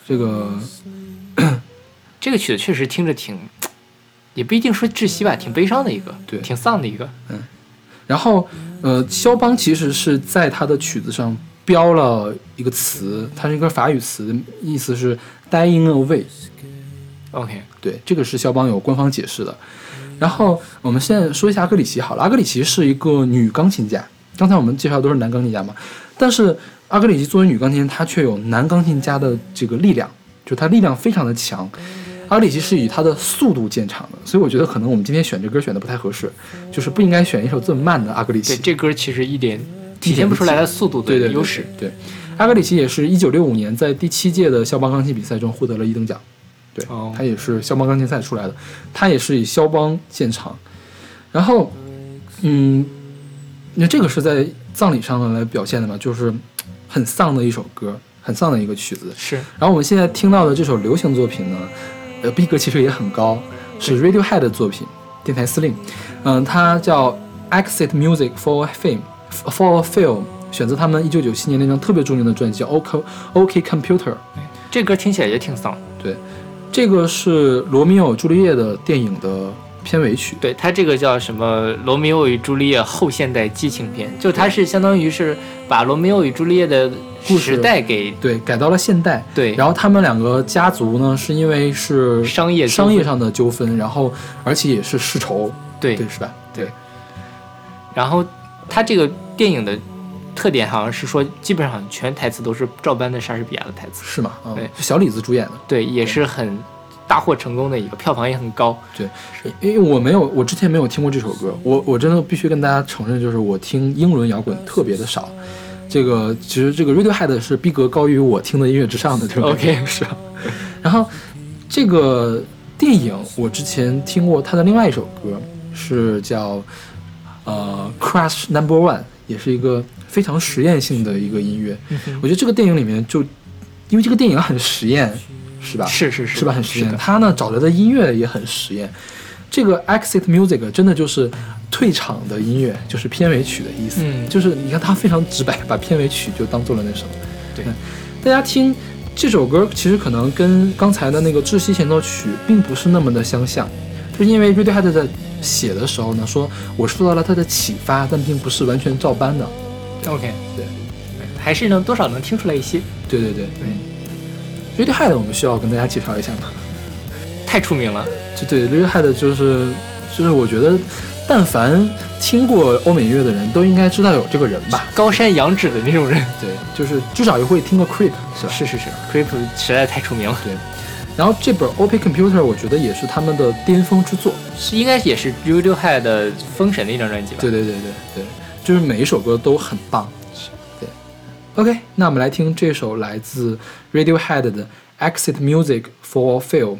这个 这个曲子确实听着挺，也不一定说窒息吧，挺悲伤的一个，对挺丧的一个。嗯然后，呃，肖邦其实是在他的曲子上标了一个词，它是一个法语词，意思是 “dying away”。OK，对，这个是肖邦有官方解释的。然后我们现在说一下阿格里奇好了，阿格里奇是一个女钢琴家，刚才我们介绍都是男钢琴家嘛，但是阿格里奇作为女钢琴，她却有男钢琴家的这个力量，就她力量非常的强。阿格里奇是以他的速度见长的，所以我觉得可能我们今天选这歌选的不太合适，就是不应该选一首这么慢的阿格里奇对，。这歌其实一点体现不出来的速度的对对对优势。对，阿格里奇也是一九六五年在第七届的肖邦钢琴比赛中获得了一等奖。对，哦他也是肖邦钢琴赛出来的，他也是以肖邦见长。然后，嗯，那这个是在葬礼上来表现的嘛，就是很丧的一首歌，很丧的一个曲子。是然后我们现在听到的这首流行作品呢，呃，逼格其实也很高，是 Radiohead 的作品，电台司令。嗯，它叫 Exit Music for a Fame for a Film，选择他们一九九七年那张特别著名的专辑叫 OK OK Computer。这歌听起来也挺丧。对，这个是罗密欧与朱丽叶的电影的片尾曲。对，它这个叫什么《罗密欧与朱丽叶后现代激情片》，就它是相当于是把罗密欧与朱丽叶的故事时代给对，改到了现代。对，然后他们两个家族呢，是因为是商业商业上的纠纷，然后而且也是世仇，对对是吧？对然后它这个电影的特点好像是说，基本上全台词都是照搬的莎士比亚的台词，是吗？嗯、对是小李子主演的。对，也是很大获成功的一个，票房也很高。对，因为我没有，我之前没有听过这首歌，我我真的必须跟大家承认，就是我听英伦摇滚特别的少。这个其实这个 Radiohead 是逼格高于我听的音乐之上的对吧 OK 是啊。然后这个电影我之前听过他的另外一首歌，是叫呃 Crash Number One，也是一个非常实验性的一个音乐。我觉得这个电影里面就因为这个电影很实验，是吧？是是是是吧？很实验。他呢找来的音乐也很实验。这个 exit music 真的就是退场的音乐，就是片尾曲的意思。嗯就是你看他非常直白，把片尾曲就当做了那什么。对嗯大家听这首歌，其实可能跟刚才的那个窒息前奏曲并不是那么的相像，就是因为 Radiohead 在写的时候呢，说我受到了他的启发，但并不是完全照搬的。OK，对，还是能多少能听出来一些。对对对对。Radiohead 我们需要跟大家介绍一下吗？太出名了，就对 Radiohead 就是就是我觉得，但凡听过欧美音乐的人都应该知道有这个人吧？高山仰止的那种人。对，就是至少也会听过 Creep 是吧？是是是，Creep 实在太出名了，对。然后这本 OP Computer 我觉得也是他们的巅峰之作。是应该也是 Radiohead 的封神的一张专辑吧？对对对对对，就是每一首歌都很棒。OK，那我们来听这首来自 Radiohead 的 Exit Music for Film。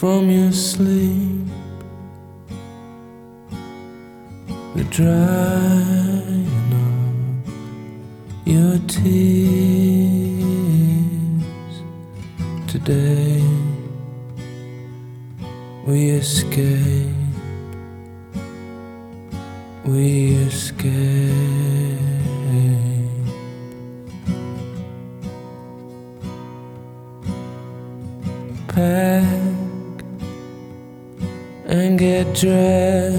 From your sleep, the drying of your tears today. We escape, we escape. 绝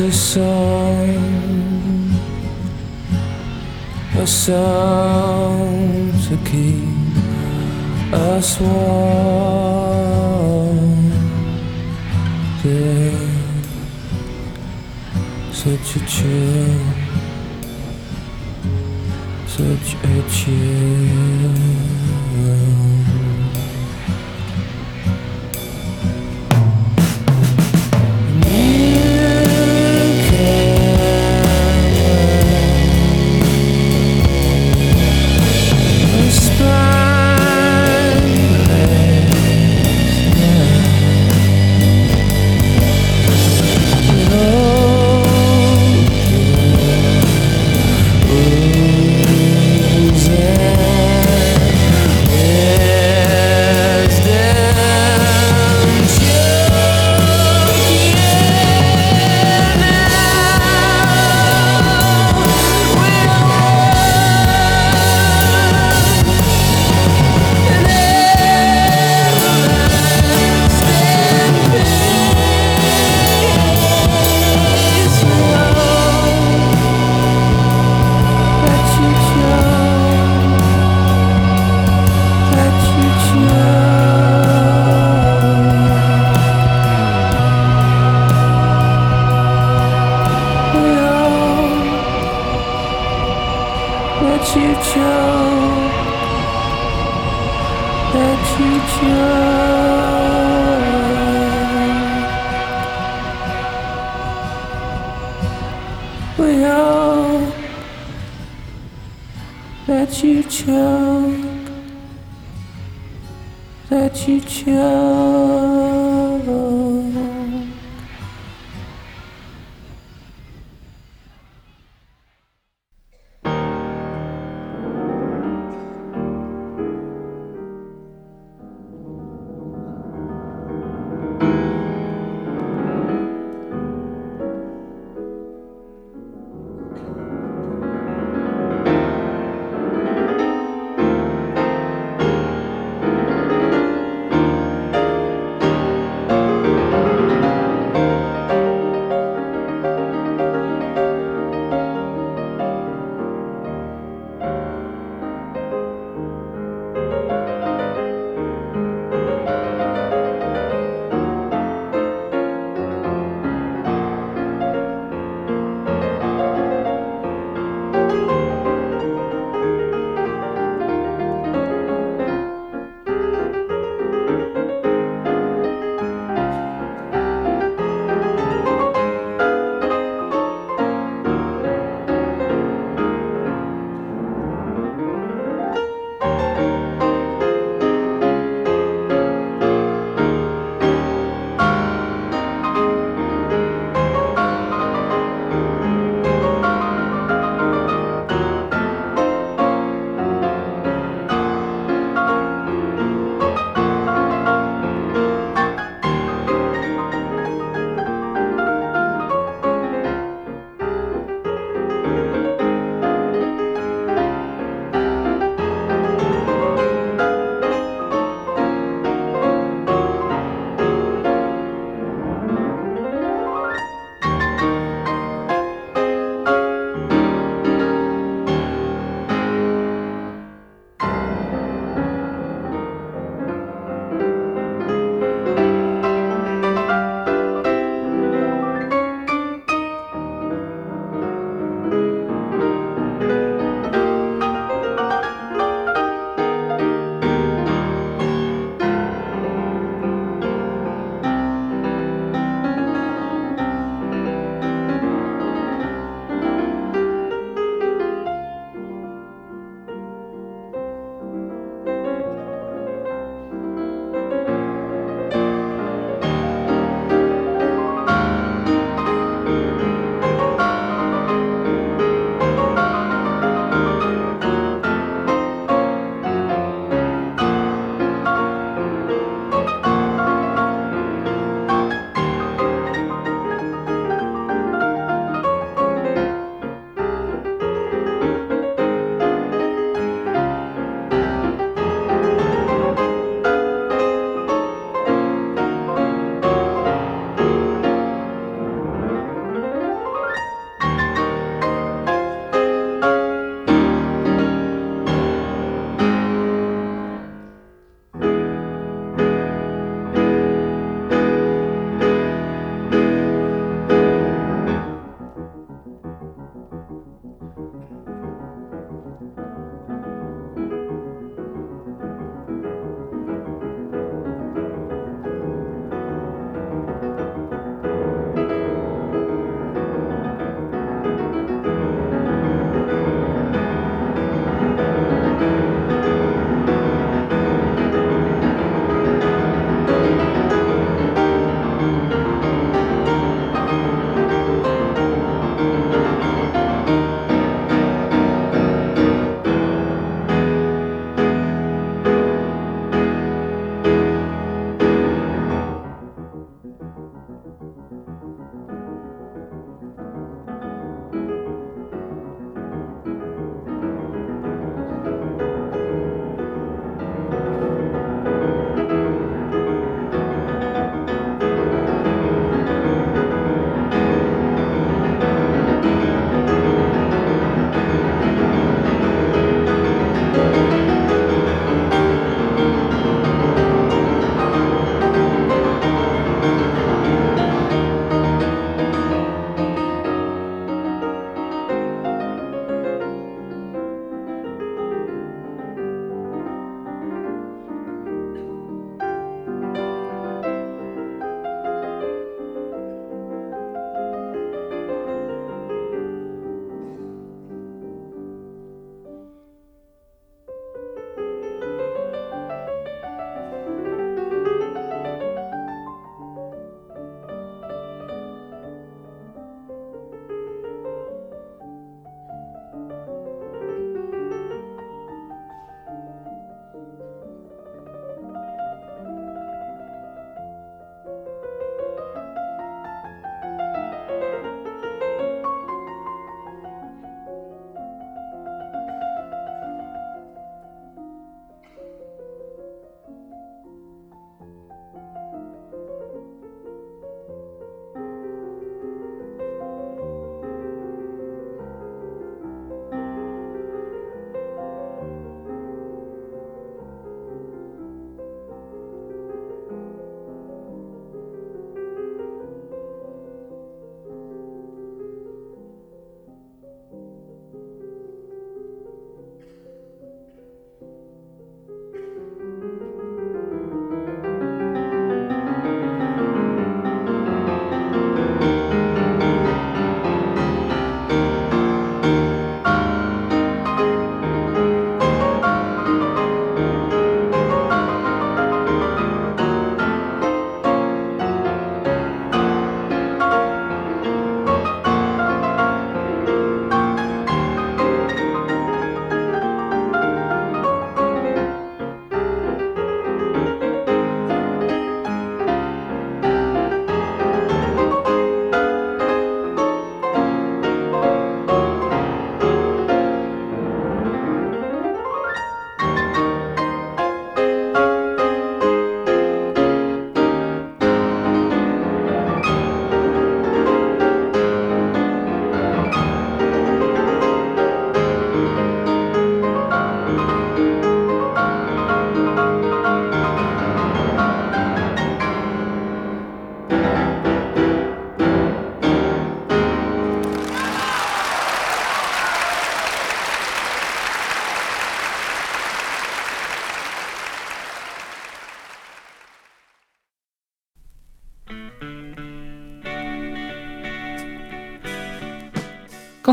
is so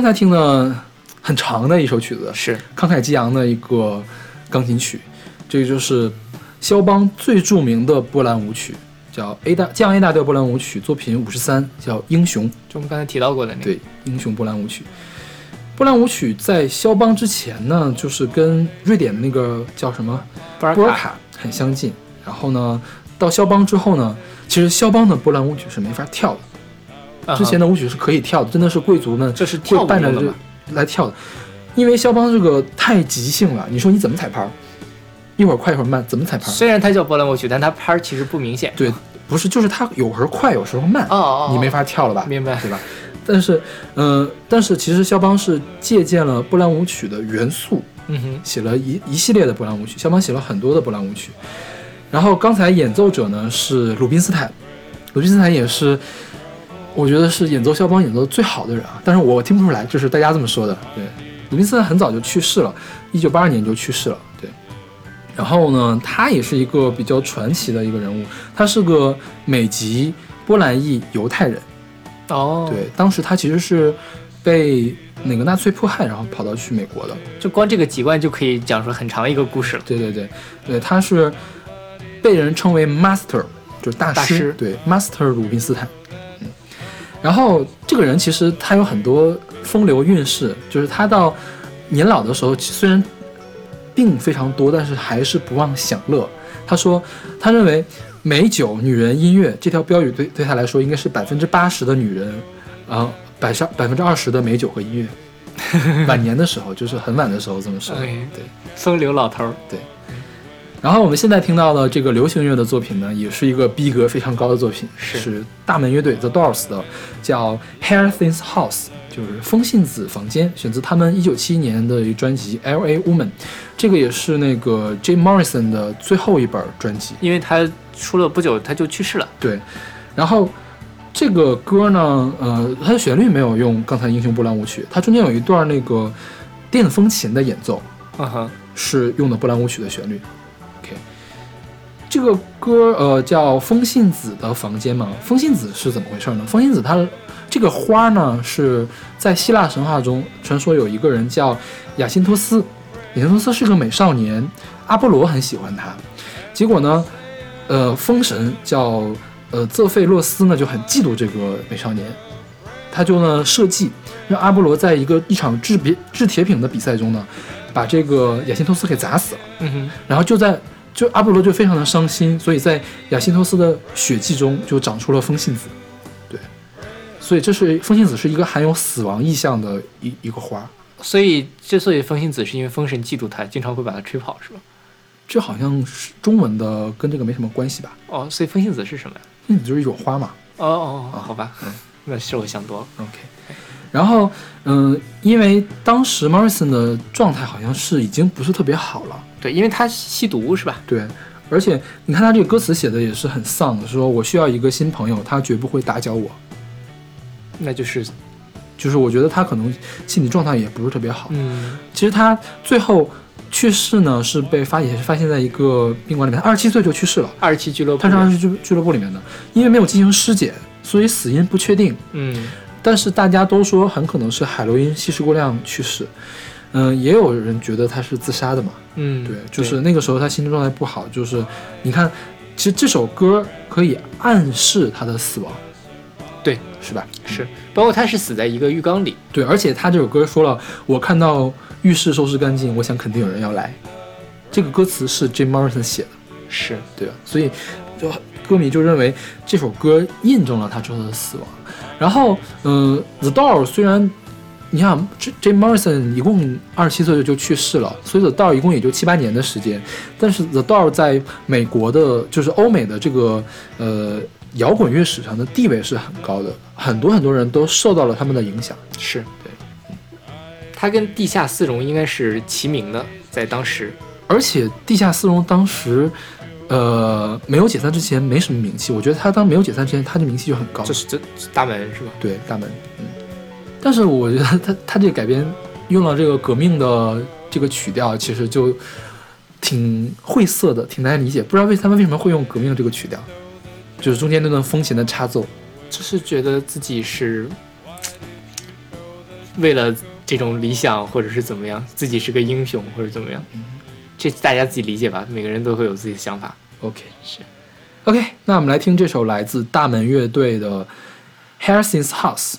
刚才听了很长的一首曲子，是慷慨激昂的一个钢琴曲，这个就是肖邦最著名的波兰舞曲，叫 A 大降 A 大调波兰舞曲，作品五十三，叫《英雄》。就我们刚才提到过的那个，对，英雄波兰舞曲。波兰舞曲在肖邦之前呢，就是跟瑞典的那个叫什么波尔波尔卡很相近。然后呢，到肖邦之后呢，其实肖邦的波兰舞曲是没法跳的。之前的舞曲是可以跳的，真的是贵族们这是跳会伴着的吗？来跳的。因为肖邦这个太即兴了，你说你怎么踩拍儿？一会儿快一会儿慢，怎么踩拍儿？虽然它叫波兰舞曲，但它拍儿其实不明显。对，不是，就是它有时候快，有时候慢，哦哦，哦你没法跳了吧？明白对吧？但是，呃，但是其实肖邦是借鉴了波兰舞曲的元素，嗯哼，写了一一系列的波兰舞曲。肖邦写了很多的波兰舞曲。然后刚才演奏者呢是鲁宾斯坦，鲁宾斯坦也是，我觉得是演奏肖邦演奏的最好的人啊。但是我听不出来，就是大家这么说的。对，鲁宾斯坦很早就去世了，一九八二年就去世了。对。然后呢，他也是一个比较传奇的一个人物，他是个美籍波兰裔犹太人。哦，，对，当时他其实是被哪个纳粹迫害，然后跑到去美国的。就光这个籍贯就可以讲出很长一个故事了。对对对对，他是被人称为 master，就是大师。大师对，master 鲁宾斯坦。嗯，然后这个人其实他有很多风流韵事，就是他到年老的时候，虽然病非常多，但是还是不忘享乐。他说，他认为美酒、女人、音乐这条标语对对他来说应该是百分之八十的女人，啊、百上百分之二十的美酒和音乐。晚年的时候，就是很晚的时候这么说。对。风流老头儿，然后我们现在听到的这个流行乐的作品呢，也是一个逼格非常高的作品，是大门乐队 The Doors 的，叫 Hyacinth House，就是风信子房间，选自他们一九七一年的一专辑 L.A. Woman，这个也是那个 Jim Morrison 的最后一本专辑。因为他出了不久他就去世了。对，然后这个歌呢，呃，它的旋律没有用刚才《英雄波兰舞曲》，它中间有一段那个电风琴的演奏，啊哈，是用的波兰舞曲的旋律。这个歌呃叫风信子的房间嘛。风信子是怎么回事呢？风信子它这个花呢是在希腊神话中传说有一个人叫雅辛托斯，雅辛托斯是个美少年，阿波罗很喜欢他，结果呢，呃，风神叫呃泽费洛斯呢就很嫉妒这个美少年，他就呢设计让阿波罗在一个一场制别制铁品的比赛中呢，把这个雅辛托斯给砸死了。嗯哼，然后就在就阿波罗就非常的伤心，所以在雅辛托斯的血迹中就长出了风信子。对，所以这是风信子是一个含有死亡意象的一一个花。所以之所以风信子是因为风神嫉妒他，经常会把他吹跑，是吧？这好像是中文的，跟这个没什么关系吧？哦，所以风信子是什么呀？风信子就是一种花嘛。哦哦，哦好吧，嗯那是我想多了。OK，然后嗯、因为当时 Morrison 的状态好像是已经不是特别好了，对，因为他吸毒是吧？对，而且你看他这个歌词写的也是很丧的，说我需要一个新朋友，他绝不会打搅我。那就是就是我觉得他可能心理状态也不是特别好。嗯，其实他最后去世呢，是被发也是发现在一个宾馆里面，二十七岁就去世了。二十七俱乐部他是二十七俱俱乐部里面的，因为没有进行尸检，所以死因不确定。嗯但是大家都说很可能是海洛因吸食过量去世。嗯，也有人觉得他是自杀的嘛。嗯，对，就是那个时候他心理状态不好，就是你看，其实这首歌可以暗示他的死亡，对，是吧？是，包括他是死在一个浴缸里。对，而且他这首歌说了，我看到浴室收拾干净，我想肯定有人要来。这个歌词是 Jim Morrison 写的，是，对吧？所以就歌迷就认为这首歌印证了他之后的死亡。然后，嗯、t h e Doors 虽然你想 J Jim Morrison 一共二十七岁就去世了，所以 The Doors 一共也就七八年的时间，但是 The Doors 在美国的，就是欧美的这个呃摇滚乐史上的地位是很高的，很多很多人都受到了他们的影响。是对，他跟地下丝绒应该是齐名的，在当时。而且地下丝绒当时，呃，没有解散之前没什么名气。我觉得他当没有解散之前，他的名气就很高。这是这大门是吧？对大门，嗯。但是我觉得他他这个改编用了这个革命的这个曲调，其实就挺晦涩的，挺难理解。不知道为他们为什么会用革命这个曲调，就是中间那段风琴的插奏。就是觉得自己是为了这种理想或者是怎么样，自己是个英雄或者怎么样，这大家自己理解吧。每个人都会有自己的想法。OK 是 OK，那我们来听这首来自大门乐队的《Harrison's House》。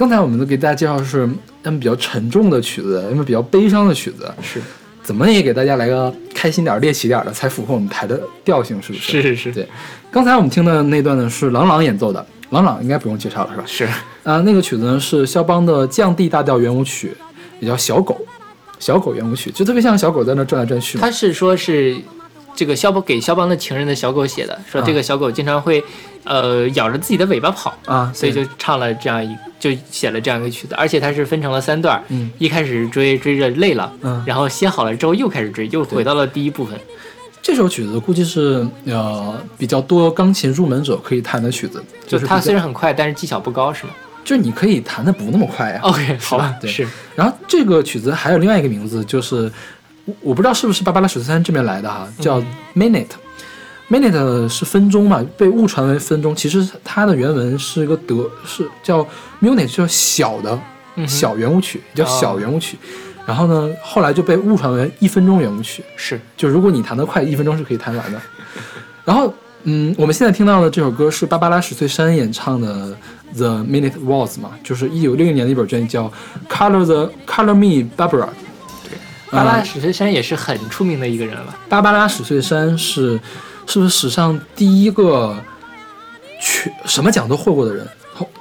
刚才我们都给大家介绍的是他们比较沉重的曲子，因为比较悲伤的曲子，是怎么也给大家来个开心点儿、猎奇点儿的，才符合我们台的调性，是不是？是是是对。刚才我们听的那段呢是郎朗演奏的，郎朗应该不用介绍了，是吧？是，啊，那个曲子呢是肖邦的降 D 大调圆舞曲，也叫小狗，小狗圆舞曲，就特别像小狗在那转来转去嘛。他是说是这个肖邦给肖邦的情人的小狗写的，说这个小狗经常会呃咬着自己的尾巴跑，啊，所以就唱了这样一就写了这样一个曲子，而且它是分成了三段，嗯一开始追追着累了，嗯然后歇好了之后又开始追，又回到了第一部分。这首曲子估计是呃比较多钢琴入门者可以弹的曲子，就是它虽然很快，但是技巧不高，是吗就是你可以弹的不那么快呀。OK，好吧，对是然后这个曲子还有另外一个名字，就是我我不知道是不是芭芭拉史翠珊这边来的哈，嗯叫 minute。Minute 是分钟嘛，被误传为分钟，其实它的原文是一个德是叫 minute，叫小的嗯小圆舞曲，叫小哦圆舞曲。然后呢，后来就被误传为一分钟圆舞曲，是就如果你弹得快，一分钟是可以弹完的。然后，嗯，我们现在听到的这首歌是芭芭拉史翠珊演唱的《The Minute Waltz》嘛，就是一九六零年的一本专辑叫《Color the Color Me Barbara》。对，芭芭拉呃史翠珊也是很出名的一个人了。芭芭拉史翠珊是是不是史上第一个全什么奖都获过的人？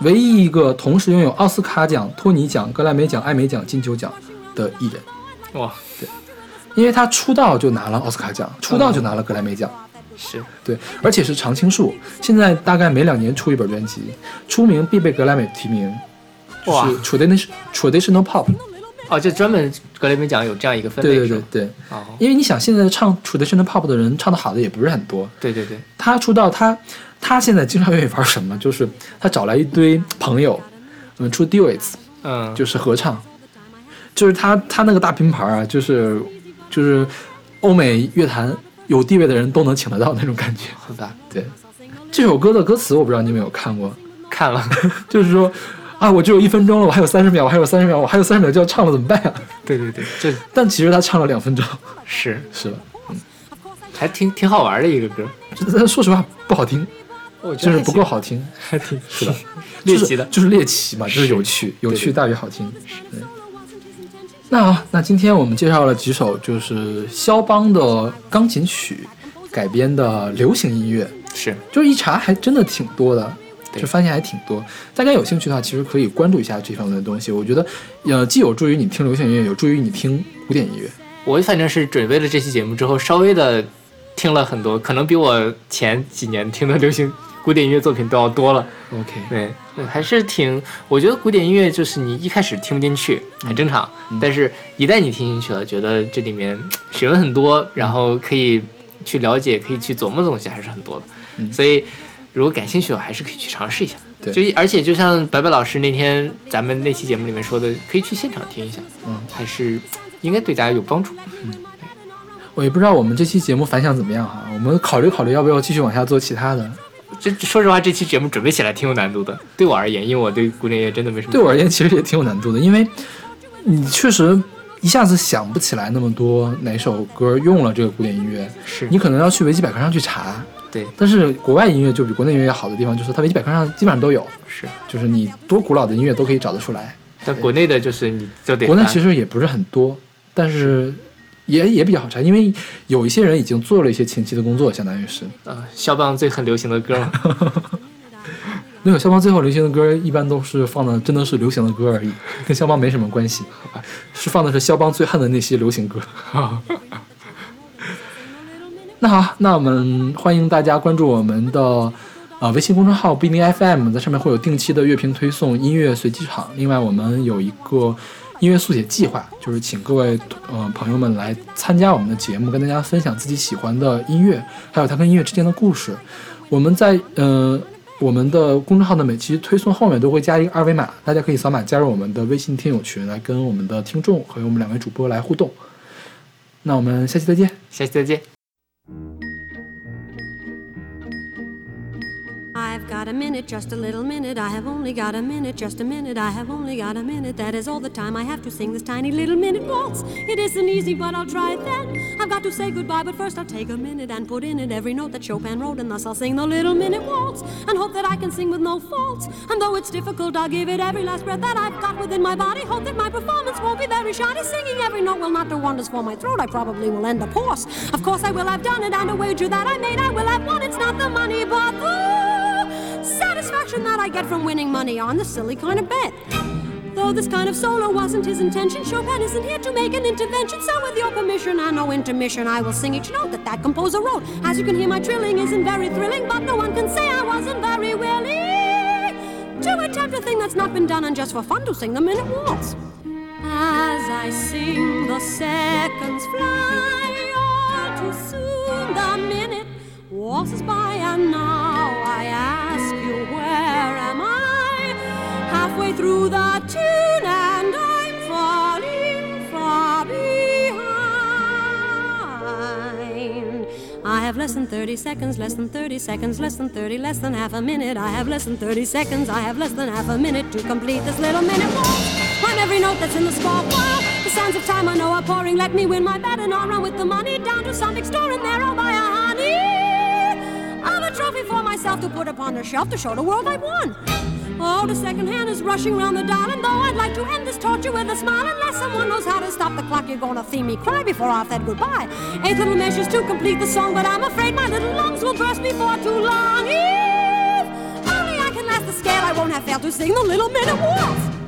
唯一一个同时拥有奥斯卡奖、托尼奖、格莱美奖、艾美奖、金球奖的艺人，哇，对因为他出道就拿了奥斯卡奖，出道就拿了格莱美奖。是对，而且是常青树，现在大概每两年出一本专辑，出名必被格莱美提名，就哇是 traditional traditional pop。哦，就专门格雷美奖有这样一个分类，对对对对，哦，因为你想，现在唱 traditional pop 的人唱的好的也不是很多。对对对，他出道，他他现在经常愿意玩什么？就是他找来一堆朋友，嗯，出 duets，嗯，就是合唱，就是他他那个大拼盘啊，就是就是欧美乐坛有地位的人都能请得到那种感觉。好吧，对，这首歌的歌词我不知道你有没有看过，看了，就是说啊，我只有一分钟了，我还有三十秒，我还有三十秒，我还有三十秒就要唱了，怎么办呀、对对对，这 但其实他唱了两分钟，是是吧？嗯还挺挺好玩的一个歌，但说实话不好听，我觉就是不够好，听，还挺是吧？猎奇的就是就是猎奇嘛，就是有趣，有趣大于好听。对。那好，那今天我们介绍了几首就是肖邦的钢琴曲改编的流行音乐，是就是一查还真的挺多的，对就发现还挺多。大家有兴趣的话，其实可以关注一下这方面的东西。我觉得，呃，既有助于你听流行音乐，有助于你听古典音乐。我反正是准备了这期节目之后，稍微的听了很多，可能比我前几年听的流行古典音乐作品都要多了。OK，对，对还是挺，我觉得古典音乐就是你一开始听不进去，很正常，但是一旦你听进去了，觉得这里面学问很多，然后可以去了解，可以去琢磨的东西还是很多的。嗯所以如果感兴趣的话，还是可以去尝试一下。对就而且就像白白老师那天咱们那期节目里面说的，可以去现场听一下，嗯，还是应该对大家有帮助。嗯我也不知道我们这期节目反响怎么样哈，我们考虑考虑要不要继续往下做其他的。这说实话，这期节目准备起来挺有难度的，对我而言，因为我对古典音乐真的没什么。对我而言，其实也挺有难度的，因为你确实一下子想不起来那么多哪首歌用了这个古典音乐，是你可能要去维基百科上去查。对但是国外音乐就比国内音乐好的地方，就是它维基百科上基本上都有，是，就是你多古老的音乐都可以找得出来。但国内的就是你就得国内其实也不是很多，但是也也比较好查，因为有一些人已经做了一些前期的工作，相当于是。呃，肖邦最很流行的歌嘛，那个肖邦最后流行的歌，一般都是放的真的是流行的歌而已，跟肖邦没什么关系？是放的是肖邦最恨的那些流行歌。那好，那我们欢迎大家关注我们的呃微信公众号不一定 FM，在上面会有定期的乐评推送、音乐随机场。另外，我们有一个音乐速写计划，就是请各位呃朋友们来参加我们的节目，跟大家分享自己喜欢的音乐，还有它跟音乐之间的故事。我们在呃我们的公众号的每期推送后面都会加一个二维码，大家可以扫码加入我们的微信听友群，来跟我们的听众和我们两位主播来互动。那我们下期再见。下期再见。Got a minute, just a little minute. I have only got a minute, just a minute. I have only got a minute. That is all the time I have to sing this tiny little minute waltz. It isn't easy, but I'll try it then. I've got to say goodbye, but first I'll take a minute and put in it every note that Chopin wrote, and thus I'll sing the little minute waltz and hope that I can sing with no faults. And though it's difficult, I'll give it every last breath that I've got within my body. Hope that my performance won't be very shoddy. Singing every note will not do wonders for my throat. I probably will end up hoarse. Of course, I will have done it, and a wager that I made, I will have won. It's not the money, but the satisfaction that I get from winning money on the silly kind of bet. Though this kind of solo wasn't his intention, Chopin isn't here to make an intervention. So, with your permission and no intermission, I will sing each note that that composer wrote. As you can hear, my trilling isn't very thrilling, but no one can say I wasn't very willing to attempt a thing that's not been done and just for fun to sing the minute waltz. As I sing, the seconds fly all too soon. The minute waltzes by, and now I ask Halfway through the tune, and I'm falling far behind. I have less than 30 seconds, less than 30 seconds, less than 30, less than half a minute. I have less than 30 seconds, I have less than half a minute to complete this little minute. Rhyme every note that's in the score. Wow, the sands of time I know are pouring. Let me win my bet and I'll run with the money down to some big store and there I'll buy a honey. Of a trophy for myself to put upon the shelf to show the world I won. Oh, the second hand is rushing round the dial, and though I'd like to end this torture with a smile, unless someone knows how to stop the clock, you're gonna see me cry before I've said goodbye. Eight little measures to complete the song, but I'm afraid my little lungs will burst before too long. If only I can last the scale, I won't have failed to sing the little minute waltz.